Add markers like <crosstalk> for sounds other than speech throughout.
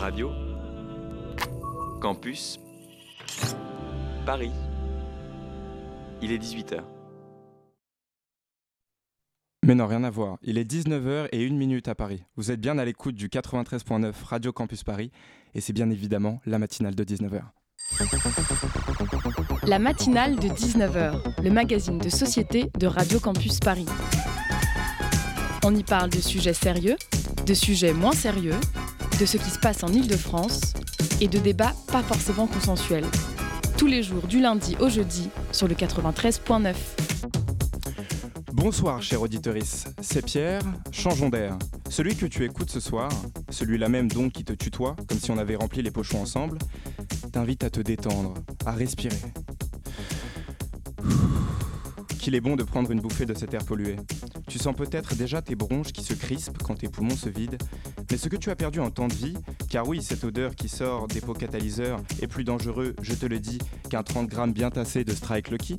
Radio, Campus, Paris. Il est 18h. Mais non, rien à voir. Il est 19h et 1 minute à Paris. Vous êtes bien à l'écoute du 93.9 Radio Campus Paris et c'est bien évidemment la matinale de 19h. La matinale de 19h, le magazine de société de Radio Campus Paris. On y parle de sujets sérieux, de sujets moins sérieux, de ce qui se passe en Ile-de-France et de débats pas forcément consensuels. Tous les jours du lundi au jeudi sur le 93.9. Bonsoir, chère auditorice. C'est Pierre, changeons d'air. Celui que tu écoutes ce soir, celui-là même donc qui te tutoie, comme si on avait rempli les pochons ensemble, t'invite à te détendre, à respirer. Qu'il est bon de prendre une bouffée de cet air pollué. Tu sens peut-être déjà tes bronches qui se crispent quand tes poumons se vident, mais ce que tu as perdu en temps de vie, car oui, cette odeur qui sort des pots catalyseurs est plus dangereux, je te le dis, qu'un 30 grammes bien tassé de Strike Lucky.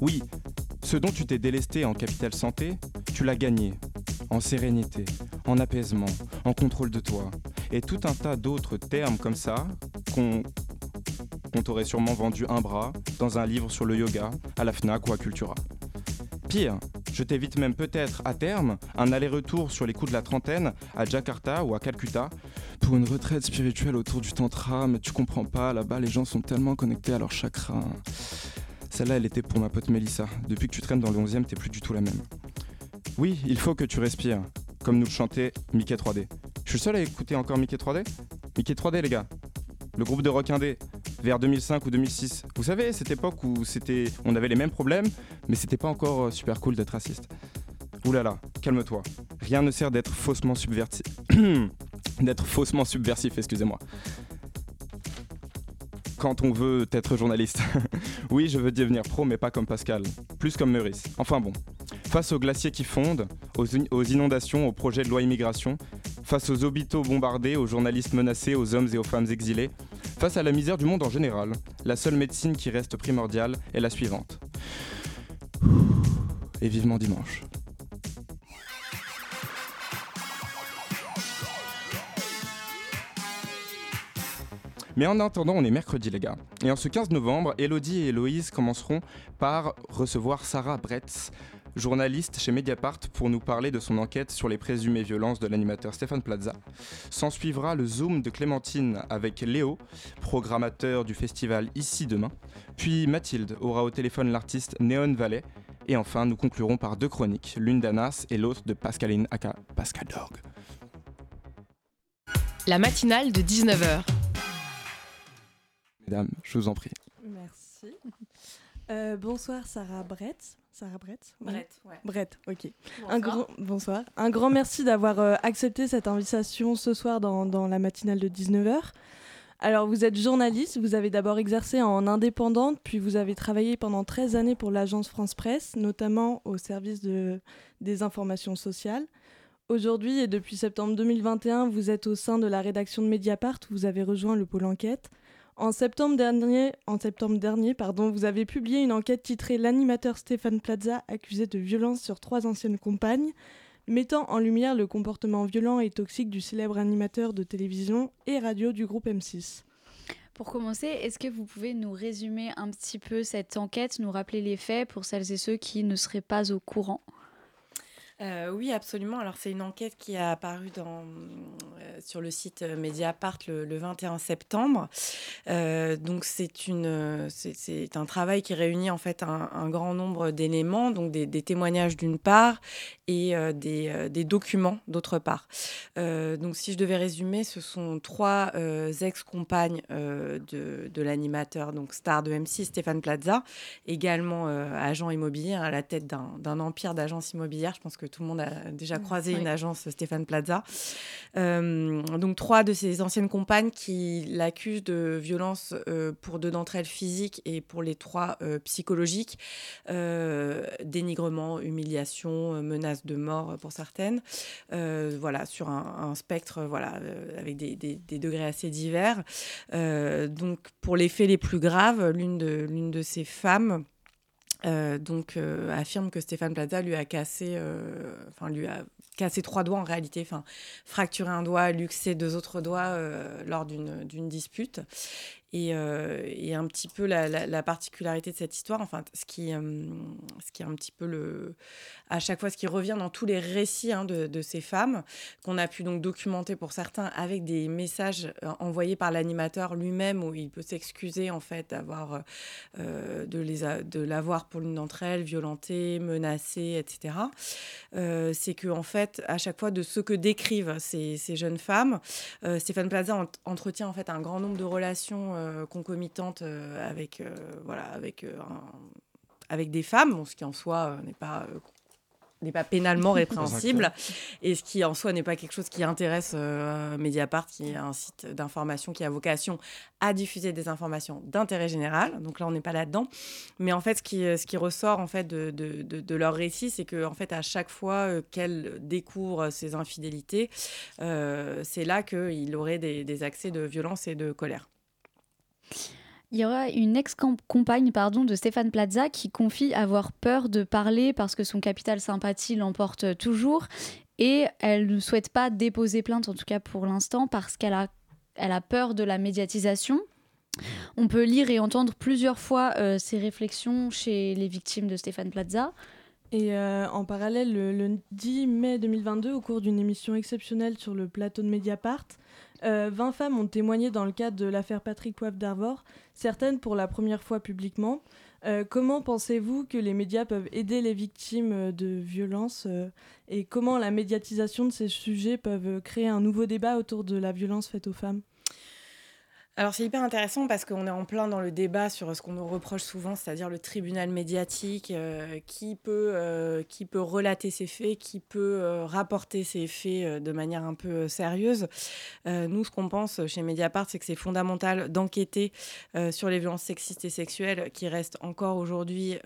Oui, ce dont tu t'es délesté en capital santé, tu l'as gagné, en sérénité, en apaisement, en contrôle de toi, et tout un tas d'autres termes comme ça qu'on on t'aurait sûrement vendu un bras dans un livre sur le yoga à la FNAC ou à Cultura. Pire, je t'évite même peut-être à terme un aller-retour sur les coups de la trentaine à Jakarta ou à Calcutta pour une retraite spirituelle autour du tantra, mais tu comprends pas, là-bas les gens sont tellement connectés à leur chakra. Celle-là, elle était pour ma pote Mélissa. Depuis que tu traînes dans le 11e, t'es plus du tout la même. Oui, il faut que tu respires, comme nous le chantait Mickey 3D. Je suis seul à écouter encore Mickey 3D Mickey 3D, les gars. Le groupe de rock indé, vers 2005 ou 2006. Vous savez, cette époque où c'était, on avait les mêmes problèmes, mais c'était pas encore euh, super cool d'être raciste. Ouh là là, calme-toi. Rien ne sert d'être faussement subversif. <coughs> d'être faussement subversif, excusez-moi. Quand on veut être journaliste. <laughs> oui, je veux devenir pro, mais pas comme Pascal. Plus comme Meurice. Enfin bon. Face aux glaciers qui fondent, aux, aux inondations, aux projets de loi immigration, face aux hôpitaux bombardés, aux journalistes menacés, aux hommes et aux femmes exilés, face à la misère du monde en général, la seule médecine qui reste primordiale est la suivante. Et vivement dimanche. Mais en attendant, on est mercredi les gars. Et en ce 15 novembre, Elodie et Héloïse commenceront par recevoir Sarah Bretz, journaliste chez Mediapart, pour nous parler de son enquête sur les présumées violences de l'animateur Stéphane Plaza. S'en suivra le Zoom de Clémentine avec Léo, programmateur du festival Ici Demain. Puis Mathilde aura au téléphone l'artiste Néon Valley. Et enfin, nous conclurons par deux chroniques, l'une d'Anas et l'autre de Pascaline aka Pascal Dog. La matinale de 19h. Mesdames, je vous en prie. Merci. Euh, bonsoir Sarah Brett. Sarah Brett Brett, ouais. Brett, ok. Bonsoir. Un grand, bonsoir. Un grand merci d'avoir euh, accepté cette invitation ce soir dans, dans la matinale de 19h. Alors, vous êtes journaliste, vous avez d'abord exercé en indépendante, puis vous avez travaillé pendant 13 années pour l'agence France Presse, notamment au service de, des informations sociales. Aujourd'hui et depuis septembre 2021, vous êtes au sein de la rédaction de Mediapart, où vous avez rejoint le pôle enquête. En septembre dernier, en septembre dernier pardon, vous avez publié une enquête titrée L'animateur Stéphane Plaza accusé de violence sur trois anciennes compagnes, mettant en lumière le comportement violent et toxique du célèbre animateur de télévision et radio du groupe M6. Pour commencer, est-ce que vous pouvez nous résumer un petit peu cette enquête, nous rappeler les faits pour celles et ceux qui ne seraient pas au courant? Euh, oui, absolument. Alors, c'est une enquête qui a apparu dans, sur le site euh, Mediapart le, le 21 septembre. Euh, donc, c'est une, euh, c'est- un travail qui réunit en fait un, un grand nombre d'éléments, donc des, des témoignages d'une part et euh, des, euh, des documents d'autre part. Euh, donc, si je devais résumer, ce sont trois euh, ex-compagnes euh, de, de l'animateur, donc star de M6, Stéphane Plaza, également euh, agent immobilier à la tête d'un d'un empire d'agences immobilières. Je pense que tout le monde a déjà croisé oui. une agence Stéphane Plaza. Euh, donc trois de ses anciennes compagnes qui l'accusent de violence euh, pour deux d'entre elles physiques et pour les trois euh, psychologiques, Euh, dénigrement, humiliation, euh, menace de mort euh, pour certaines. Euh, voilà, sur un, spectre voilà, euh, avec des, des- degrés assez divers. Euh, donc pour les faits les plus graves, l'une de, l'une de ces femmes euh, donc euh, affirme que Stéphane Plaza lui a cassé, euh, enfin lui a cassé trois doigts en réalité, enfin fracturé un doigt, luxé deux autres doigts lors d'une dispute. Et, et, un petit peu la, la, particularité de cette histoire, enfin, ce qui, ce qui est un petit peu le. à chaque fois, ce qui revient dans tous les récits hein, de, ces femmes, qu'on a pu donc documenter pour certains avec des messages envoyés par l'animateur lui-même, où il peut s'excuser, en fait, d'avoir. Euh, de, les de l'avoir pour l'une d'entre elles, violentée, menacée, etc. Euh, c'est que, en fait, à chaque fois, de ce que décrivent ces, jeunes femmes, euh, Stéphane Plaza entretient, en fait, un grand nombre de relations euh, concomitante euh, avec, voilà, avec, avec des femmes, ce qui en soi n'est pas n'est pas pénalement <laughs> répréhensible. et ce qui en soi n'est pas quelque chose qui intéresse Mediapart qui est un site d'information qui a vocation à diffuser des informations d'intérêt général. Donc là on n'est pas là-dedans. Mais en fait ce qui, ce qui ressort en fait de, de, de, leur récit c'est que en fait à chaque fois qu'elles découvrent ces infidélités c'est là qu'il aurait des, des accès de violence et de colère il y aura une ex-compagne pardon, de Stéphane Plaza qui confie avoir peur de parler parce que son capital sympathie l'emporte toujours et elle ne souhaite pas déposer plainte, en tout cas pour l'instant, parce qu'elle a, elle a peur de la médiatisation. On peut lire et entendre plusieurs fois euh, ces réflexions chez les victimes de Stéphane Plaza. Et euh, en parallèle, le, le, 10 mai 2022, au cours d'une émission exceptionnelle sur le plateau de Mediapart, 20 euh, femmes ont témoigné dans le cadre de l'affaire Patrick Poivre d'Arvor, certaines pour la première fois publiquement. Euh, comment pensez-vous que les médias peuvent aider les victimes de violences euh, et comment la médiatisation de ces sujets peuvent créer un nouveau débat autour de la violence faite aux femmes? Alors c'est hyper intéressant parce qu'on est en plein dans le débat sur ce qu'on nous reproche souvent, c'est-à-dire le tribunal médiatique, euh, qui, peut, euh, qui peut relater ces faits, qui peut euh, rapporter ces faits de manière un peu sérieuse. nous, ce qu'on pense chez Mediapart, c'est que c'est fondamental d'enquêter sur les violences sexistes et sexuelles qui restent encore aujourd'hui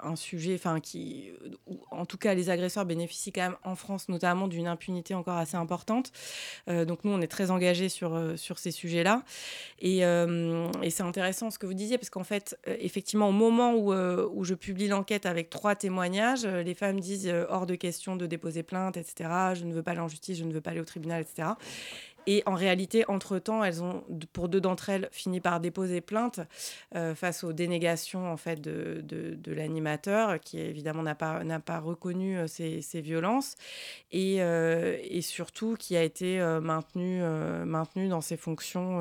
un sujet, enfin qui, en tout cas, les agresseurs bénéficient quand même en France notamment d'une impunité encore assez importante. donc nous, on est très engagés sur, sur ces sujets-là. Euh, et, c'est intéressant ce que vous disiez, parce qu'en fait, euh, effectivement, au moment euh, où je publie l'enquête avec trois témoignages, les femmes disent hors de question de déposer plainte, etc. Je ne veux pas aller en justice, je ne veux pas aller au tribunal, etc. Et en réalité, entre-temps, elles ont, pour deux d'entre elles, fini par déposer plainte euh, face aux dénégations en fait, de, de, l'animateur, qui évidemment n'a pas, n'a pas reconnu euh, ces, ces, violences, et, euh, et, surtout qui a été maintenu, maintenu dans ses fonctions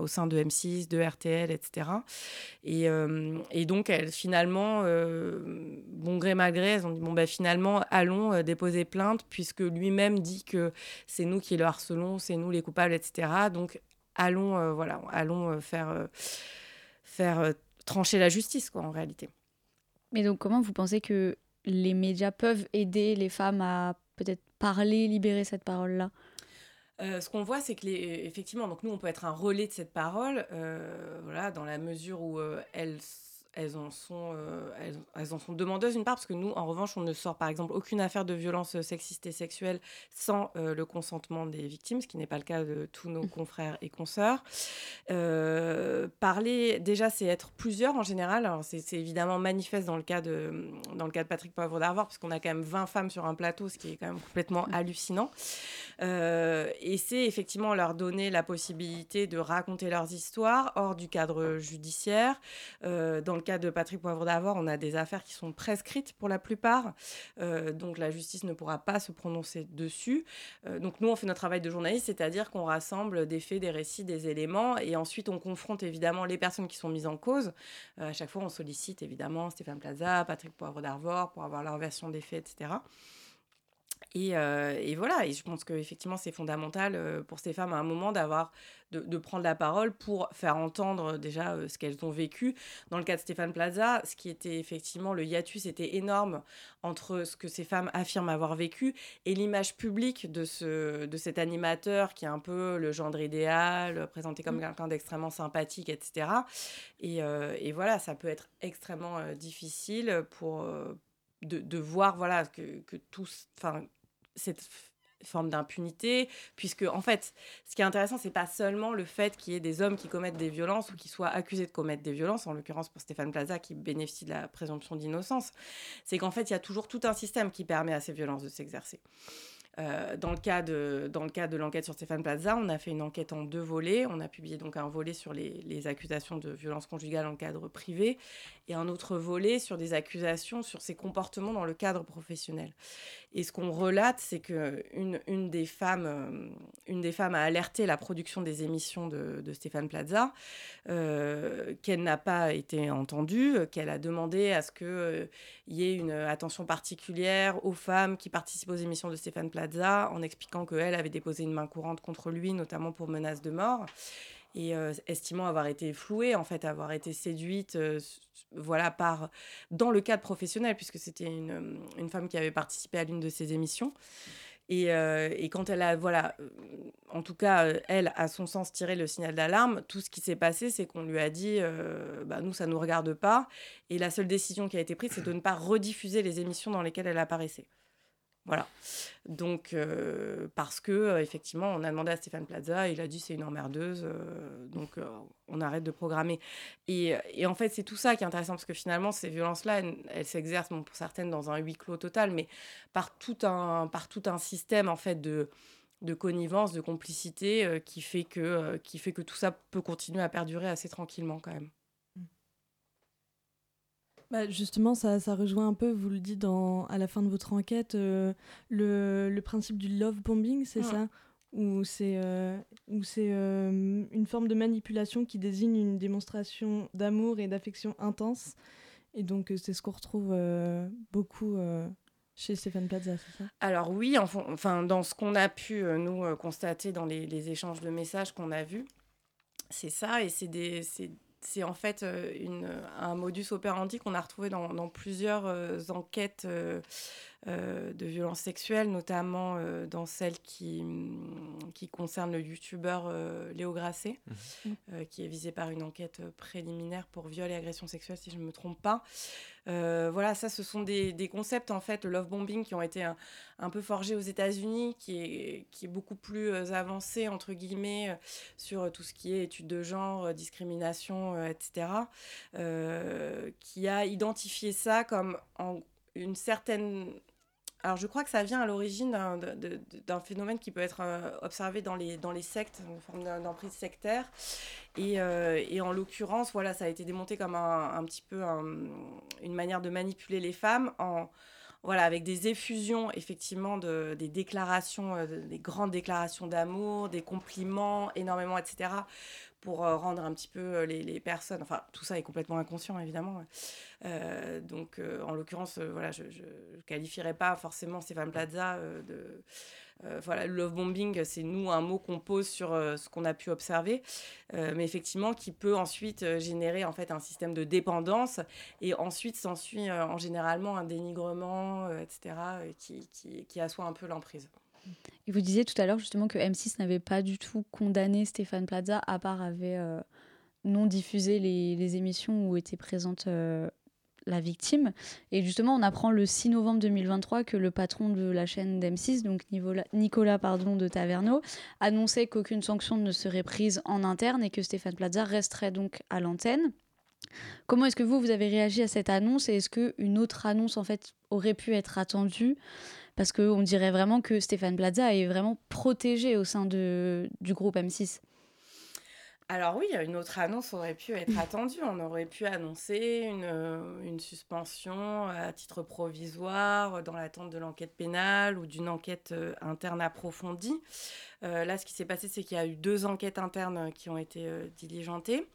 au sein de M6, de RTL, etc. Et, et donc, elles, finalement, bon gré mal gré, elles ont dit, bon, ben, finalement, allons déposer plainte, puisque lui-même dit que c'est nous qui le harcelons, c'est nous les coupables, etc. Donc allons, euh, voilà, allons euh, faire, euh, faire trancher la justice, quoi, en réalité. Mais donc, comment vous pensez que les médias peuvent aider les femmes à peut-être parler, libérer cette parole-là? Ce qu'on voit, c'est que les, effectivement, donc nous, on peut être un relais de cette parole, voilà, dans la mesure où elles elles en sont, euh, elles, en sont demandeuses d'une part parce que nous, en revanche, on ne sort par exemple aucune affaire de violence sexiste et sexuelle sans euh, le consentement des victimes, ce qui n'est pas le cas de tous nos mmh. confrères et consoeurs. Euh, parler, déjà, c'est être plusieurs en général. C'est évidemment manifeste dans le cas de, dans le cas de Patrick Poivre d'Arvor, puisqu'on a quand même 20 femmes sur un plateau, ce qui est quand même complètement mmh. hallucinant. et c'est effectivement leur donner la possibilité de raconter leurs histoires hors du cadre judiciaire, dans le cas de Patrick Poivre d'Avor, on a des affaires qui sont prescrites pour la plupart. Euh, donc la justice ne pourra pas se prononcer dessus. Euh, donc nous, on fait notre travail de journaliste, c'est-à-dire qu'on rassemble des faits, des récits, des éléments, et ensuite on confronte évidemment les personnes qui sont mises en cause. Euh, à chaque fois, on sollicite évidemment Stéphane Plaza, Patrick Poivre d'Arvor pour avoir leur version des faits, etc. Et, et, voilà, et je pense qu'effectivement, c'est fondamental pour ces femmes à un moment d'avoir de, prendre la parole pour faire entendre déjà euh, ce qu'elles ont vécu. Dans le cas de Stéphane Plaza, ce qui était effectivement le hiatus était énorme entre ce que ces femmes affirment avoir vécu et l'image publique de, ce, de cet animateur qui est un peu le gendre idéal, présenté comme mm. quelqu'un d'extrêmement sympathique, etc. Et, euh, et, voilà, ça peut être extrêmement euh, difficile pour, de, de, voir voilà, que, que tous, enfin, cette forme d'impunité, puisque en fait, ce qui est intéressant, c'est pas seulement le fait qu'il y ait des hommes qui commettent des violences ou qui soient accusés de commettre des violences, en l'occurrence pour Stéphane Plaza qui bénéficie de la présomption d'innocence, c'est qu'en fait, il y a toujours tout un système qui permet à ces violences de s'exercer. Euh, dans, le cas de, dans le cas de l'enquête sur Stéphane Plaza, on a fait une enquête en deux volets. On a publié donc un volet sur les, les accusations de violence conjugale en cadre privé et un autre volet sur des accusations sur ses comportements dans le cadre professionnel. Et ce qu'on relate, c'est qu'une une des, femmes, euh, une des femmes a alerté la production des émissions de, Stéphane Plaza, euh, qu'elle n'a pas été entendue, qu'elle a demandé à ce qu'il euh, y ait une attention particulière aux femmes qui participent aux émissions de Stéphane En expliquant qu'elle avait déposé une main courante contre lui, notamment pour menace de mort. Et euh, estimant avoir été flouée, en fait, avoir été séduite, euh, voilà, par, dans le cadre professionnel, puisque c'était une, femme qui avait participé à l'une de ses émissions. Et, euh, quand elle a, voilà, en tout cas, elle, à son sens, tiré le signal d'alarme, tout ce qui s'est passé, c'est qu'on lui a dit, bah, nous, ça ne nous regarde pas. Et la seule décision qui a été prise, c'est de ne pas rediffuser les émissions dans lesquelles elle apparaissait. Voilà. Donc, euh, parce que, euh, effectivement, on a demandé à Stéphane Plaza, il a dit c'est une emmerdeuse, euh, donc on arrête de programmer. Et, en fait, c'est tout ça qui est intéressant, parce que finalement, ces violences-là, elles, s'exercent, bon, pour certaines, dans un huis clos total, mais par tout un, par tout un système, en fait, de, de connivence, de complicité, qui, fait que, qui fait que tout ça peut continuer à perdurer assez tranquillement, quand même. Bah justement, ça, ça, rejoint un peu, vous le dites dans, à la fin de votre enquête, euh, le, le, principe du love bombing, c'est ça? Où c'est euh, euh, une forme de manipulation qui désigne une démonstration d'amour et d'affection intense? Et donc, c'est ce qu'on retrouve beaucoup chez Stéphane Plaza, c'est ça? Alors oui, enfin, dans ce qu'on a pu, nous, constater dans les, les, échanges de messages qu'on a vus, c'est ça, et c'est des c'est en fait euh, un modus operandi qu'on a retrouvé dans, plusieurs euh, enquêtes euh, de violences sexuelles, notamment euh, dans celle qui, mm, qui concerne le youtubeur euh, Léo Grasset, mmh. qui est visé par une enquête préliminaire pour viol et agression sexuelle, si je ne me trompe pas. voilà, ça, ce sont des, des, concepts, en fait, le love bombing, qui ont été un, un peu forgés aux États-Unis, qui est, qui est beaucoup plus avancé, entre guillemets, sur tout ce qui est études de genre, discrimination, etc., qui a identifié ça comme en une certaine alors, je crois que ça vient à l'origine d'un phénomène qui peut être euh, observé dans les, dans les sectes, une forme d'emprise sectaire. Et, euh, et en l'occurrence, voilà, ça a été démonté comme un, petit peu un, une manière de manipuler les femmes en, voilà, avec des effusions, effectivement, de, des déclarations, euh, des grandes déclarations d'amour, des compliments, énormément, etc., pour euh, rendre un petit peu euh, les, les, personnes. Enfin, tout ça est complètement inconscient, évidemment. Euh, donc, en l'occurrence, voilà, je ne qualifierais pas forcément Stéphane Plaza de. voilà, le love bombing, c'est nous un mot qu'on pose sur ce qu'on a pu observer, mais effectivement qui peut ensuite générer en fait un système de dépendance et ensuite s'ensuit en généralement un dénigrement, etc., qui, qui, qui assoit un peu l'emprise. Et vous disiez tout à l'heure justement que M6 n'avait pas du tout condamné Stéphane Plaza, à part avait euh, non diffusé les, émissions où était présente euh, la victime. Et justement, on apprend le 6 novembre 2023 que le patron de la chaîne d'M6, donc Nicolas, Nicolas pardon, de Taverneau, annonçait qu'aucune sanction ne serait prise en interne et que Stéphane Plaza resterait donc à l'antenne. Comment est-ce que vous, vous avez réagi à cette annonce et est-ce qu'une autre annonce en fait aurait pu être attendue? Parce qu'on dirait vraiment que Stéphane Plaza est vraiment protégé au sein de, du groupe M6. Alors oui, une autre annonce aurait pu être <laughs> attendue. On aurait pu annoncer une, une suspension à titre provisoire dans l'attente de l'enquête pénale ou d'une enquête euh, interne approfondie. Euh, là, ce qui s'est passé, c'est qu'il y a eu deux enquêtes internes qui ont été euh, diligentées.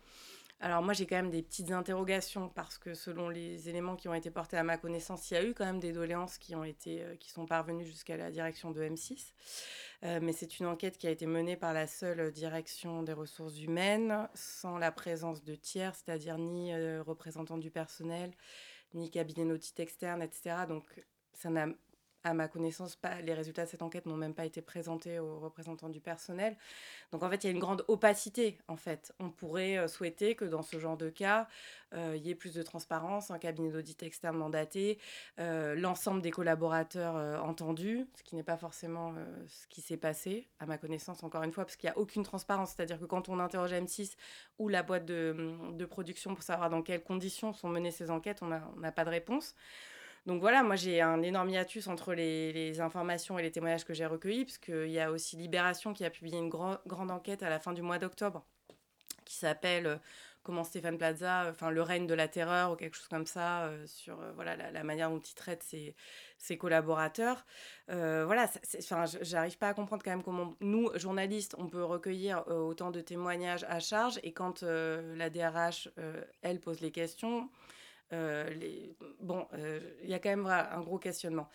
Alors moi j'ai quand même des petites interrogations parce que selon les éléments qui ont été portés à ma connaissance, il y a eu quand même des doléances qui ont été euh, qui sont parvenues jusqu'à la direction de M6. Euh, mais c'est une enquête qui a été menée par la seule direction des ressources humaines sans la présence de tiers, c'est-à-dire ni euh, représentants du personnel, ni cabinet nautique externe, etc. Donc ça n'a à ma connaissance, les résultats de cette enquête n'ont même pas été présentés aux représentants du personnel. Donc en fait, il y a une grande opacité. En fait, on pourrait euh, souhaiter que dans ce genre de cas, euh, il y ait plus de transparence, un cabinet d'audit externe mandaté, euh, l'ensemble des collaborateurs entendus, ce qui n'est pas forcément ce qui s'est passé, à ma connaissance, encore une fois, parce qu'il n'y a aucune transparence. C'est-à-dire que quand on interroge M6 ou la boîte de, production pour savoir dans quelles conditions sont menées ces enquêtes, on n'a pas de réponse. Donc voilà, moi j'ai un énorme hiatus entre les, informations et les témoignages que j'ai recueillis, parce qu'il y a aussi Libération qui a publié une grande enquête à la fin du mois d'octobre qui s'appelle euh, comment Stéphane Plaza, enfin le règne de la terreur ou quelque chose comme ça, euh, sur euh, voilà la, manière dont il traite ses, ses collaborateurs. voilà, enfin j'arrive pas à comprendre quand même comment nous journalistes on peut recueillir autant de témoignages à charge et quand la DRH elle pose les questions. Les... Bon, il y a quand même un gros questionnement.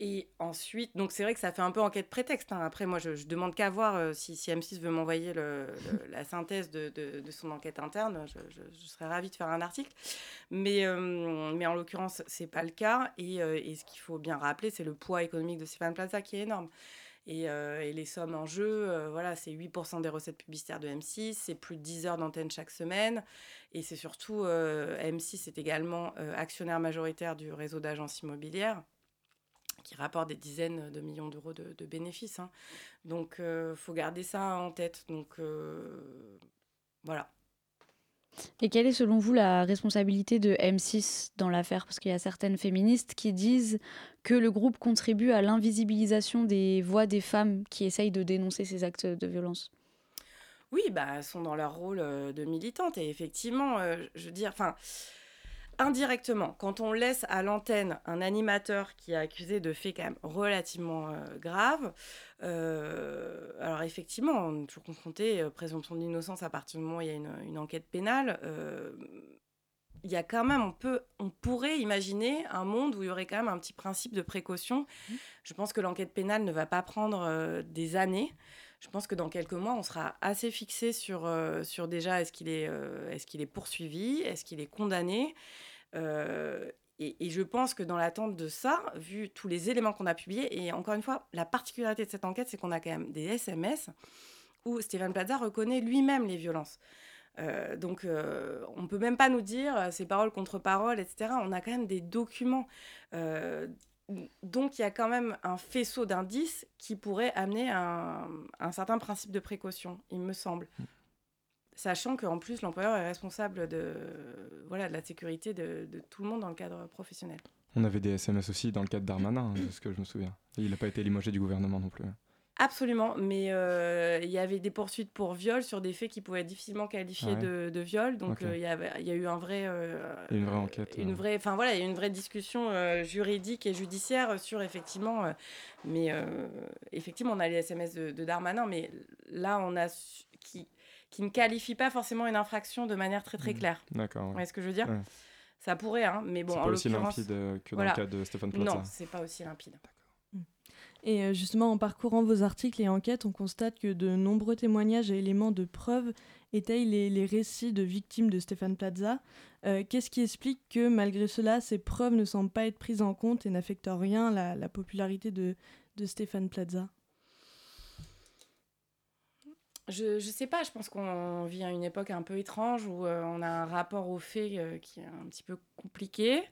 Et ensuite, donc c'est vrai que ça fait un peu enquête prétexte. Hein. Après, moi, je, demande qu'à voir euh, si, si, M6 veut m'envoyer la synthèse de, son enquête interne. Je, serais ravie de faire un article. Mais, euh, en l'occurrence, c'est pas le cas. Et, euh, et ce qu'il faut bien rappeler, c'est le poids économique de Stéphane Plaza qui est énorme. Et, et les sommes en jeu, voilà, c'est 8% des recettes publicitaires de M6, c'est plus de 10 heures d'antenne chaque semaine. Et c'est surtout, M6 est également actionnaire majoritaire du réseau d'agences immobilières qui rapporte des dizaines de millions d'euros de, bénéfices. Hein. Donc, il euh, faut garder ça en tête. Donc, euh, voilà. Et quelle est selon vous la responsabilité de M6 dans l'affaire? Parce qu'il y a certaines féministes qui disent que le groupe contribue à l'invisibilisation des voix des femmes qui essayent de dénoncer ces actes de violence. Oui, bah, elles sont dans leur rôle euh, de militantes. Et effectivement, je veux dire, indirectement, quand on laisse à l'antenne un animateur qui est accusé de faits quand même relativement euh, graves, euh, alors effectivement, on est toujours confronté à euh, présomption d'innocence à partir du moment où il y a une, enquête pénale. il y a quand même, on, peut, on pourrait imaginer un monde où il y aurait quand même un petit principe de précaution. Mmh. Je pense que l'enquête pénale ne va pas prendre des années. Je pense que dans quelques mois, on sera assez fixé sur, sur déjà est-ce qu'il est, est, qu'il est poursuivi, est-ce qu'il est condamné. Euh, et, je pense que dans l'attente de ça, vu tous les éléments qu'on a publiés, et encore une fois, la particularité de cette enquête, c'est qu'on a quand même des SMS où Stéphane Plaza reconnaît lui-même les violences. Euh, donc, euh, on ne peut même pas nous dire ces paroles contre paroles, etc. On a quand même des documents. Donc, il y a quand même un faisceau d'indices qui pourrait amener un, un certain principe de précaution, il me semble. Mm sachant qu'en plus l'employeur est responsable de, voilà, de la sécurité de, tout le monde dans le cadre professionnel. On avait des SMS aussi dans le cadre d'Armanin, hein, de ce que je me souviens. il n'a pas été limogé du gouvernement non plus. Absolument, mais euh, il y avait des poursuites pour viol sur des faits qui pouvaient être difficilement qualifiés de, de, viol. Donc euh, il y, avait, y a eu un vrai, euh, une vraie enquête. Une vraie, enfin voilà, une vraie discussion juridique et judiciaire sur effectivement, mais effectivement on a les SMS de, de, Darmanin, mais là on a qui qui ne qualifie pas forcément une infraction de manière très très mmh. claire. D'accord. Vous voyez ce que je veux dire? Ça pourrait, hein, mais bon. C'est pas aussi limpide que dans le cas de Stéphane Plaza. Non, c'est pas aussi limpide. Et euh, justement, en parcourant vos articles et enquêtes, on constate que de nombreux témoignages et éléments de preuve étayent les, récits de victimes de Stéphane Plaza. Euh, qu'est-ce qui explique que, malgré cela, ces preuves ne semblent pas être prises en compte et n'affectent rien la, la popularité de, Stéphane Plaza? Je, je sais pas, je pense qu'on vit à une époque un peu étrange où euh, on a un rapport aux faits qui est un petit peu compliqué.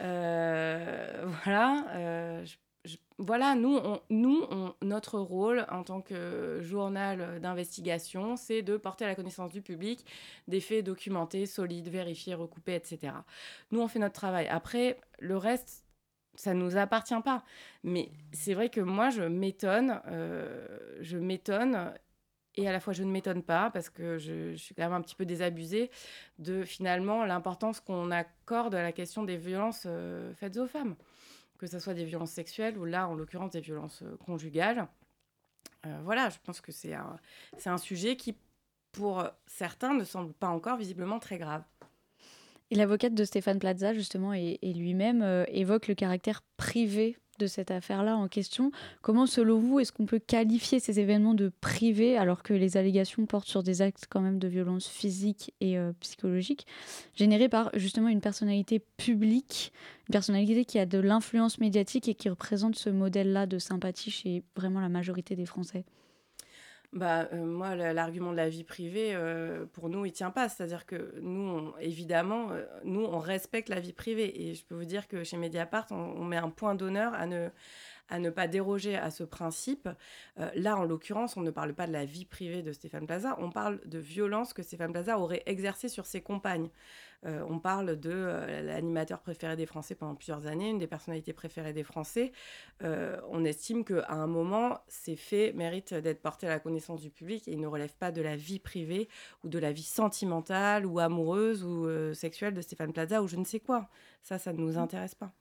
Euh, <laughs> voilà. nous, notre rôle en tant que journal d'investigation, c'est de porter à la connaissance du public des faits documentés, solides, vérifiés, recoupés, etc. Nous, on fait notre travail. Après, le reste, ça ne nous appartient pas. Mais c'est vrai que moi, je m'étonne, je m'étonne et à la fois je ne m'étonne pas parce que je, suis quand même un petit peu désabusée de finalement l'importance qu'on accorde à la question des violences euh, faites aux femmes, que ce soit des violences sexuelles ou là en l'occurrence des violences euh, conjugales. Euh, voilà, je pense que c'est un, c'est un sujet qui pour certains ne semble pas encore visiblement très grave. Et l'avocate de Stéphane Plaza, justement, et, lui-même évoque le caractère privé de cette affaire-là en question. Comment, selon vous, est-ce qu'on peut qualifier ces événements de privés alors que les allégations portent sur des actes quand même de violence physique et euh, psychologique, générés par justement une personnalité publique, une personnalité qui a de l'influence médiatique et qui représente ce modèle-là de sympathie chez vraiment la majorité des Français? Bah, euh, moi, l'argument de la vie privée, euh, pour nous, il tient pas. C'est-à-dire que nous, évidemment, euh, nous, on respecte la vie privée. Et je peux vous dire que chez Mediapart, on, met un point d'honneur à ne, à ne pas déroger à ce principe. là, en l'occurrence, on ne parle pas de la vie privée de Stéphane Plaza, on parle de violence que Stéphane Plaza aurait exercée sur ses compagnes. on parle de l'animateur préféré des Français pendant plusieurs années, une des personnalités préférées des Français. on estime qu'à un moment, ces faits méritent d'être portés à la connaissance du public et ils ne relèvent pas de la vie privée ou de la vie sentimentale ou amoureuse ou sexuelle de Stéphane Plaza ou je ne sais quoi. Ça, ça ne nous mmh. intéresse pas.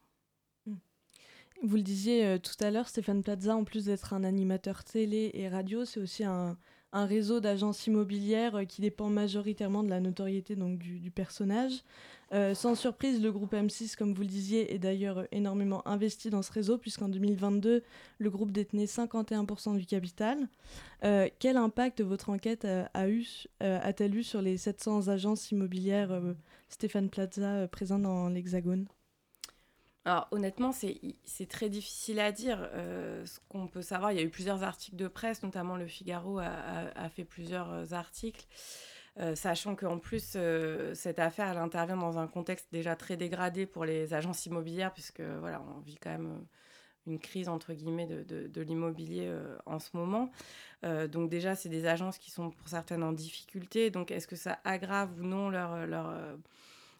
Vous le disiez euh, tout à l'heure, Stéphane Plaza, en plus d'être un animateur télé et radio, c'est aussi un, réseau d'agences immobilières euh, qui dépend majoritairement de la notoriété du, personnage. Euh, sans surprise, le groupe M6, comme vous le disiez, est d'ailleurs énormément investi dans ce réseau, puisqu'en 2022, le groupe détenait 51% du capital. quel impact votre enquête a, eu, a-t-elle eu sur les 700 agences immobilières Stéphane Plaza euh, présent dans l'Hexagone? Alors honnêtement, c'est très difficile à dire. Euh, ce qu'on peut savoir, il y a eu plusieurs articles de presse, notamment Le Figaro a, fait plusieurs euh, articles, sachant qu'en plus, cette affaire, elle intervient dans un contexte déjà très dégradé pour les agences immobilières, puisque voilà, on vit quand même une crise entre guillemets de, l'immobilier en ce moment. donc déjà, c'est des agences qui sont pour certaines en difficulté. Donc est-ce que ça aggrave ou non leur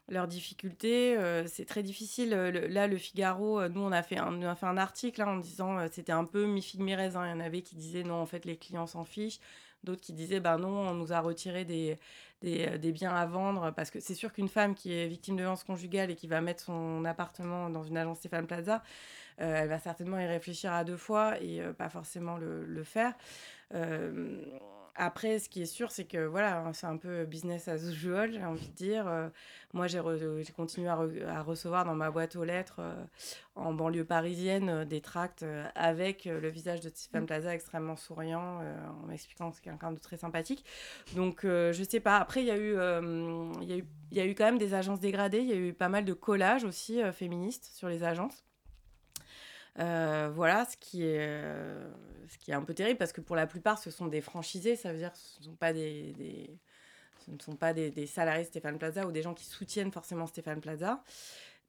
leurs difficultés. Euh, c'est très difficile. là, le Figaro, euh, nous, on a fait un, a fait un article en disant euh, c'était un peu mi-figue, mi-raisin. Il y en avait qui disaient non, en fait, les clients s'en fichent. D'autres qui disaient ben non, on nous a retiré des, des, des biens à vendre. Parce que c'est sûr qu'une femme qui est victime de violence conjugale et qui va mettre son appartement dans une agence Stéphane Plaza, elle va certainement y réfléchir à deux fois et pas forcément le, le faire. Après, ce qui est sûr, c'est que voilà, c'est un peu business as usual, j'ai envie de dire. Euh, moi, j'ai continué à, recevoir dans ma boîte aux lettres euh, en banlieue parisienne euh, des tracts avec le visage de Stéphane Plaza extrêmement souriant, en m'expliquant que c'est quelqu'un de très sympathique. Donc, je sais pas. Après, il y, a eu, il y, a eu, y a eu quand même des agences dégradées. Il y a eu pas mal de collages aussi féministes sur les agences. Voilà, ce qui est ce qui est un peu terrible parce que pour la plupart, ce sont des franchisés, ça veut dire que ce ne sont pas des, ce ne sont pas des, des, salariés Stéphane Plaza ou des gens qui soutiennent forcément Stéphane Plaza.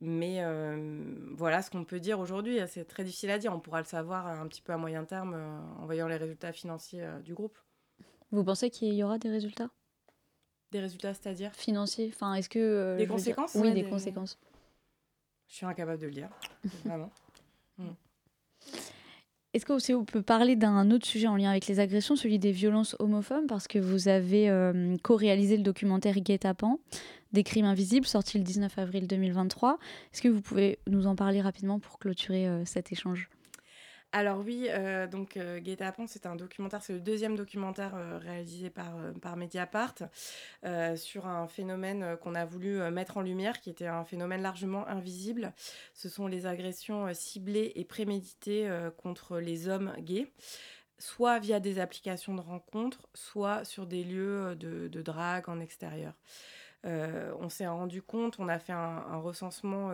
Mais euh, voilà ce qu'on peut dire aujourd'hui. C'est très difficile à dire. On pourra le savoir un petit peu à moyen terme euh, en voyant les résultats financiers euh, du groupe. Vous pensez qu'il y aura des résultats? Des résultats, c'est-à-dire? Financiers Enfin, est-ce que. des conséquences Oui, des, conséquences. Je suis incapable de le dire, vraiment. <laughs> Mm. Est-ce que on peut parler d'un autre sujet en lien avec les agressions, celui des violences homophobes, parce que vous avez euh, co-réalisé le documentaire Guet-apens, des crimes invisibles, sorti le 19 avril 2023. Est-ce que vous pouvez nous en parler rapidement pour clôturer euh, cet échange? Alors oui, euh, donc euh, c'est un documentaire, c'est le deuxième documentaire euh, réalisé par, euh, par Mediapart sur un phénomène qu'on a voulu mettre en lumière, qui était un phénomène largement invisible. Ce sont les agressions ciblées et préméditées contre les hommes gays soit via des applications de rencontres, soit sur des lieux de, de drague en extérieur. on s'est rendu compte, on a fait un, recensement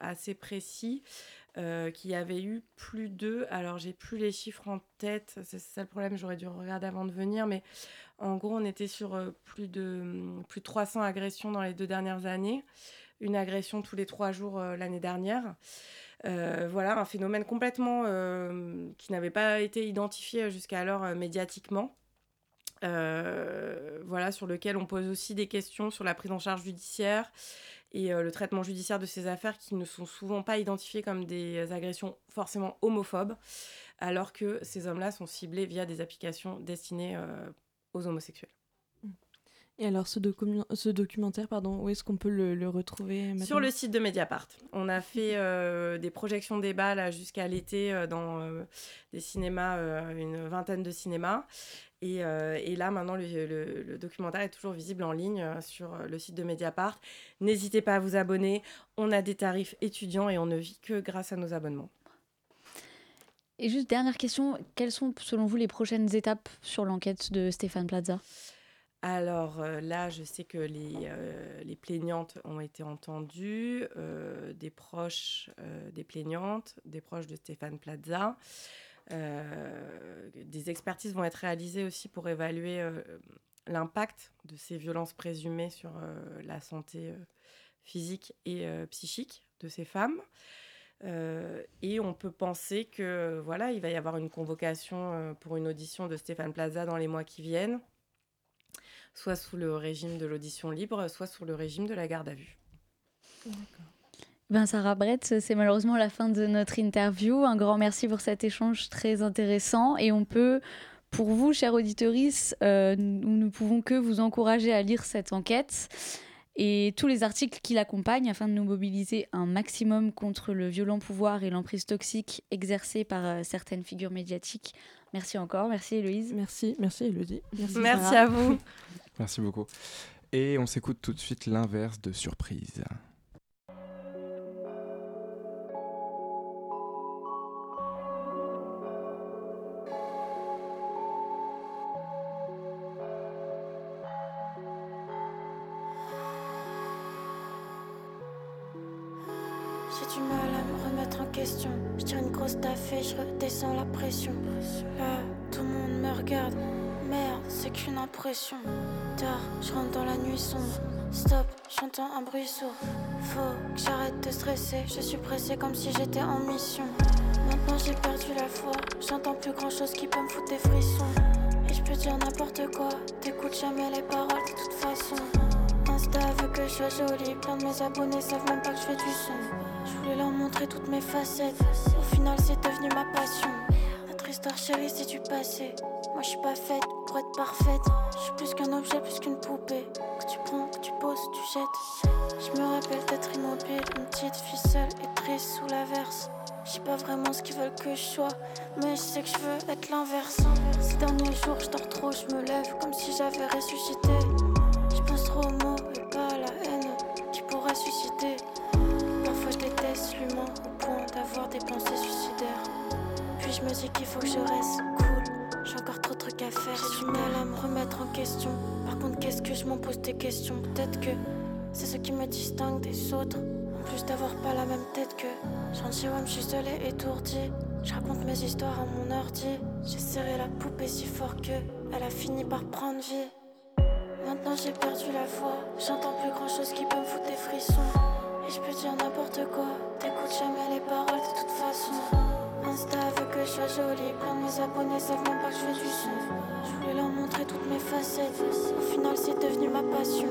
assez précis euh, qui avait eu plus de. Alors, j'ai plus les chiffres en tête, c'est ça le problème, j'aurais dû regarder avant de venir, mais en gros, on était sur euh, plus, de, plus de 300 agressions dans les deux dernières années, une agression tous les trois jours euh, l'année dernière. voilà, un phénomène complètement qui n'avait pas été identifié jusqu'alors médiatiquement. voilà, sur lequel on pose aussi des questions sur la prise en charge judiciaire, et euh, le traitement judiciaire de ces affaires qui ne sont souvent pas identifiées comme des agressions forcément homophobes, alors que ces hommes-là sont ciblés via des applications destinées euh, aux homosexuels. Et alors, ce, ce documentaire, pardon, où est-ce qu'on peut le, retrouver Sur le site de Mediapart. On a fait <laughs> euh, des projections débat jusqu'à l'été dans des cinémas, une vingtaine de cinémas. Euh, et, là, maintenant, le, documentaire est toujours visible en ligne euh, sur euh, le site de Mediapart. N'hésitez pas à vous abonner. On a des tarifs étudiants et on ne vit que grâce à nos abonnements. Et juste dernière question, quelles sont selon vous les prochaines étapes sur l'enquête de Stéphane Plaza? Alors là, je sais que les, les plaignantes ont été entendues, des proches des plaignantes, des proches de Stéphane Plaza. Euh, des expertises vont être réalisées aussi pour évaluer euh, l'impact de ces violences présumées sur euh, la santé physique et psychique de ces femmes. et on peut penser que voilà, il va y avoir une convocation pour une audition de Stéphane Plaza dans les mois qui viennent, soit sous le régime de l'audition libre, soit sous le régime de la garde à vue. Ben Sarah Brett, c'est malheureusement la fin de notre interview. Un grand merci pour cet échange très intéressant et on peut pour vous, chers auditeurs, euh, nous ne pouvons que vous encourager à lire cette enquête et tous les articles qui l'accompagnent afin de nous mobiliser un maximum contre le violent pouvoir et l'emprise toxique exercée par euh, certaines figures médiatiques. Merci encore, merci Héloïse. Merci, merci Élodie. Merci, merci à vous. <laughs> Merci beaucoup. Et on s'écoute tout de suite l'inverse de surprise. C'est qu'une impression. Tard, je rentre dans la nuit sombre. Stop, j'entends un bruit sourd. Faut que j'arrête de stresser. Je suis pressé comme si j'étais en mission. Maintenant j'ai perdu la foi. J'entends plus grand chose qui peut me foutre des frissons. Et je peux dire n'importe quoi. T'écoutes jamais les paroles de toute façon. Insta veut que je sois jolie. Plein de mes abonnés savent même pas que je fais du son. Je voulais leur montrer toutes mes facettes. Au final, c'est devenu ma passion. Notre histoire chérie, c'est du passé. Moi, je suis pas faite pour être parfaite. Je suis plus qu'un objet, plus qu'une poupée. Que tu prends, que tu poses, tu jettes. Je me rappelle d'être immobile, une petite fille seule et triste sous l'averse. Je sais pas vraiment ce qu'ils veulent que je sois, mais je sais que je veux être l'inverse. Ces derniers jours, je dors trop, je me lève comme si j'avais ressuscité. Je pense trop aux mots et pas à la haine qui pourrait susciter déteste l'humain au point d'avoir des pensées suicidaires. Puis je me dis qu'il faut que je reste cool. Faire. J'ai du mal à me remettre en question. Par contre, qu'est-ce que je m'en pose des questions? Peut-être que c'est ce qui me distingue des autres. En plus d'avoir pas la même tête que. J'en ouais, je suis seule et étourdie. Je raconte mes histoires à mon ordi. J'ai serré la poupée si fort que elle a fini par prendre vie. Maintenant j'ai perdu la foi. J'entends plus grand chose qui peut me foutre des frissons. Et je peux dire n'importe quoi, t'écoutes jamais les paroles de toute façon. Insta veut que je sois jolie, plein de mes abonnés savent même pas que je fais du son. Je voulais leur montrer toutes mes facettes, au final c'est devenu ma passion.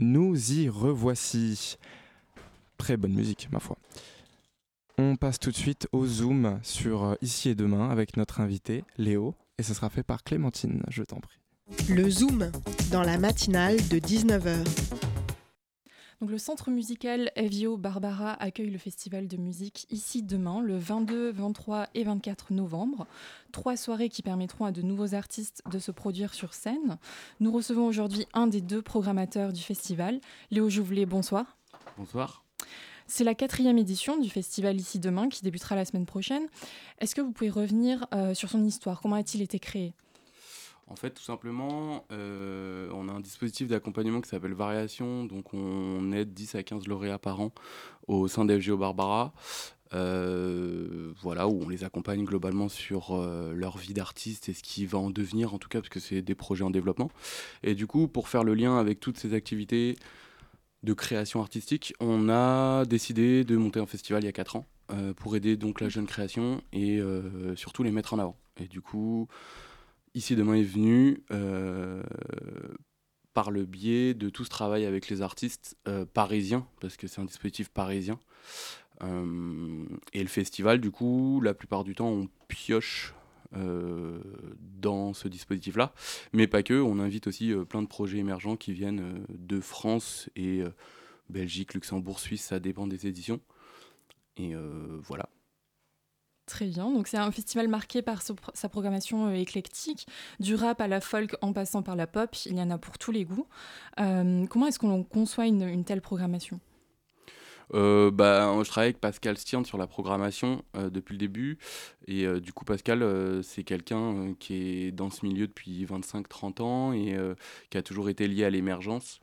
Nous y revoici. Très bonne musique, ma foi. On passe tout de suite au Zoom sur euh, Ici et Demain avec notre invité, Léo, et ce sera fait par Clémentine, je t'en prie. Le Zoom, dans la matinale de 19h. Donc, le centre musical Evio Barbara accueille le festival de musique ici demain, le 22, 23 et 24 novembre. Trois soirées qui permettront à de nouveaux artistes de se produire sur scène. Nous recevons aujourd'hui un des deux programmateurs du festival, Léo Jouvelet. Bonsoir. Bonsoir. C'est la quatrième édition du festival Ici Demain qui débutera la semaine prochaine. Est-ce que vous pouvez revenir euh, sur son histoire? Comment a-t-il été créé? En fait, tout simplement, euh, on a un dispositif d'accompagnement qui s'appelle Variation. Donc, on aide 10 à 15 lauréats par an au sein d'FGO Barbara. Euh, voilà, où on les accompagne globalement sur euh, leur vie d'artiste et ce qui va en devenir, en tout cas, parce que c'est des projets en développement. Et du coup, pour faire le lien avec toutes ces activités de création artistique, on a décidé de monter un festival il y a 4 ans pour aider donc la jeune création et surtout les mettre en avant. Et du coup, Ici Demain est venu euh, par le biais de tout ce travail avec les artistes euh, parisiens, parce que c'est un dispositif parisien. Euh, et le festival, du coup, la plupart du temps, on pioche dans ce dispositif-là, mais pas que. On invite aussi plein de projets émergents qui viennent de France et Belgique, Luxembourg, Suisse, ça dépend des éditions. Et voilà. Très bien. Donc c'est un festival marqué par sa programmation euh, éclectique, du rap à la folk en passant par la pop. Il y en a pour tous les goûts. Euh, comment est-ce qu'on conçoit une, telle programmation? Euh, bah, Je travaille avec Pascal Stierne sur la programmation depuis le début. Et du coup, Pascal, c'est quelqu'un qui est dans ce milieu depuis 25-30 ans et qui a toujours été lié à l'émergence.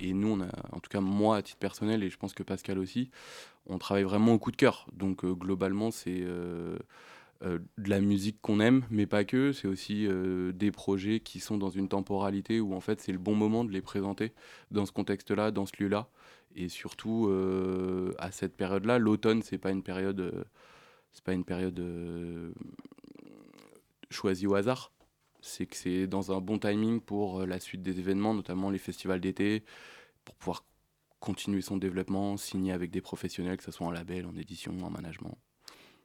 et nous, on a, en tout cas moi à titre personnel, et je pense que Pascal aussi, on travaille vraiment au coup de cœur. Donc globalement, c'est de la musique qu'on aime, mais pas que. C'est aussi des projets qui sont dans une temporalité où en fait c'est le bon moment de les présenter dans ce contexte-là, dans ce lieu-là. Et surtout, euh, à cette période-là, l'automne, c'est pas une période, euh, pas une période euh, choisie au hasard. C'est que c'est dans un bon timing pour la suite des événements, notamment les festivals d'été, pour pouvoir continuer son développement, signer avec des professionnels, que ce soit en label, en édition, en management.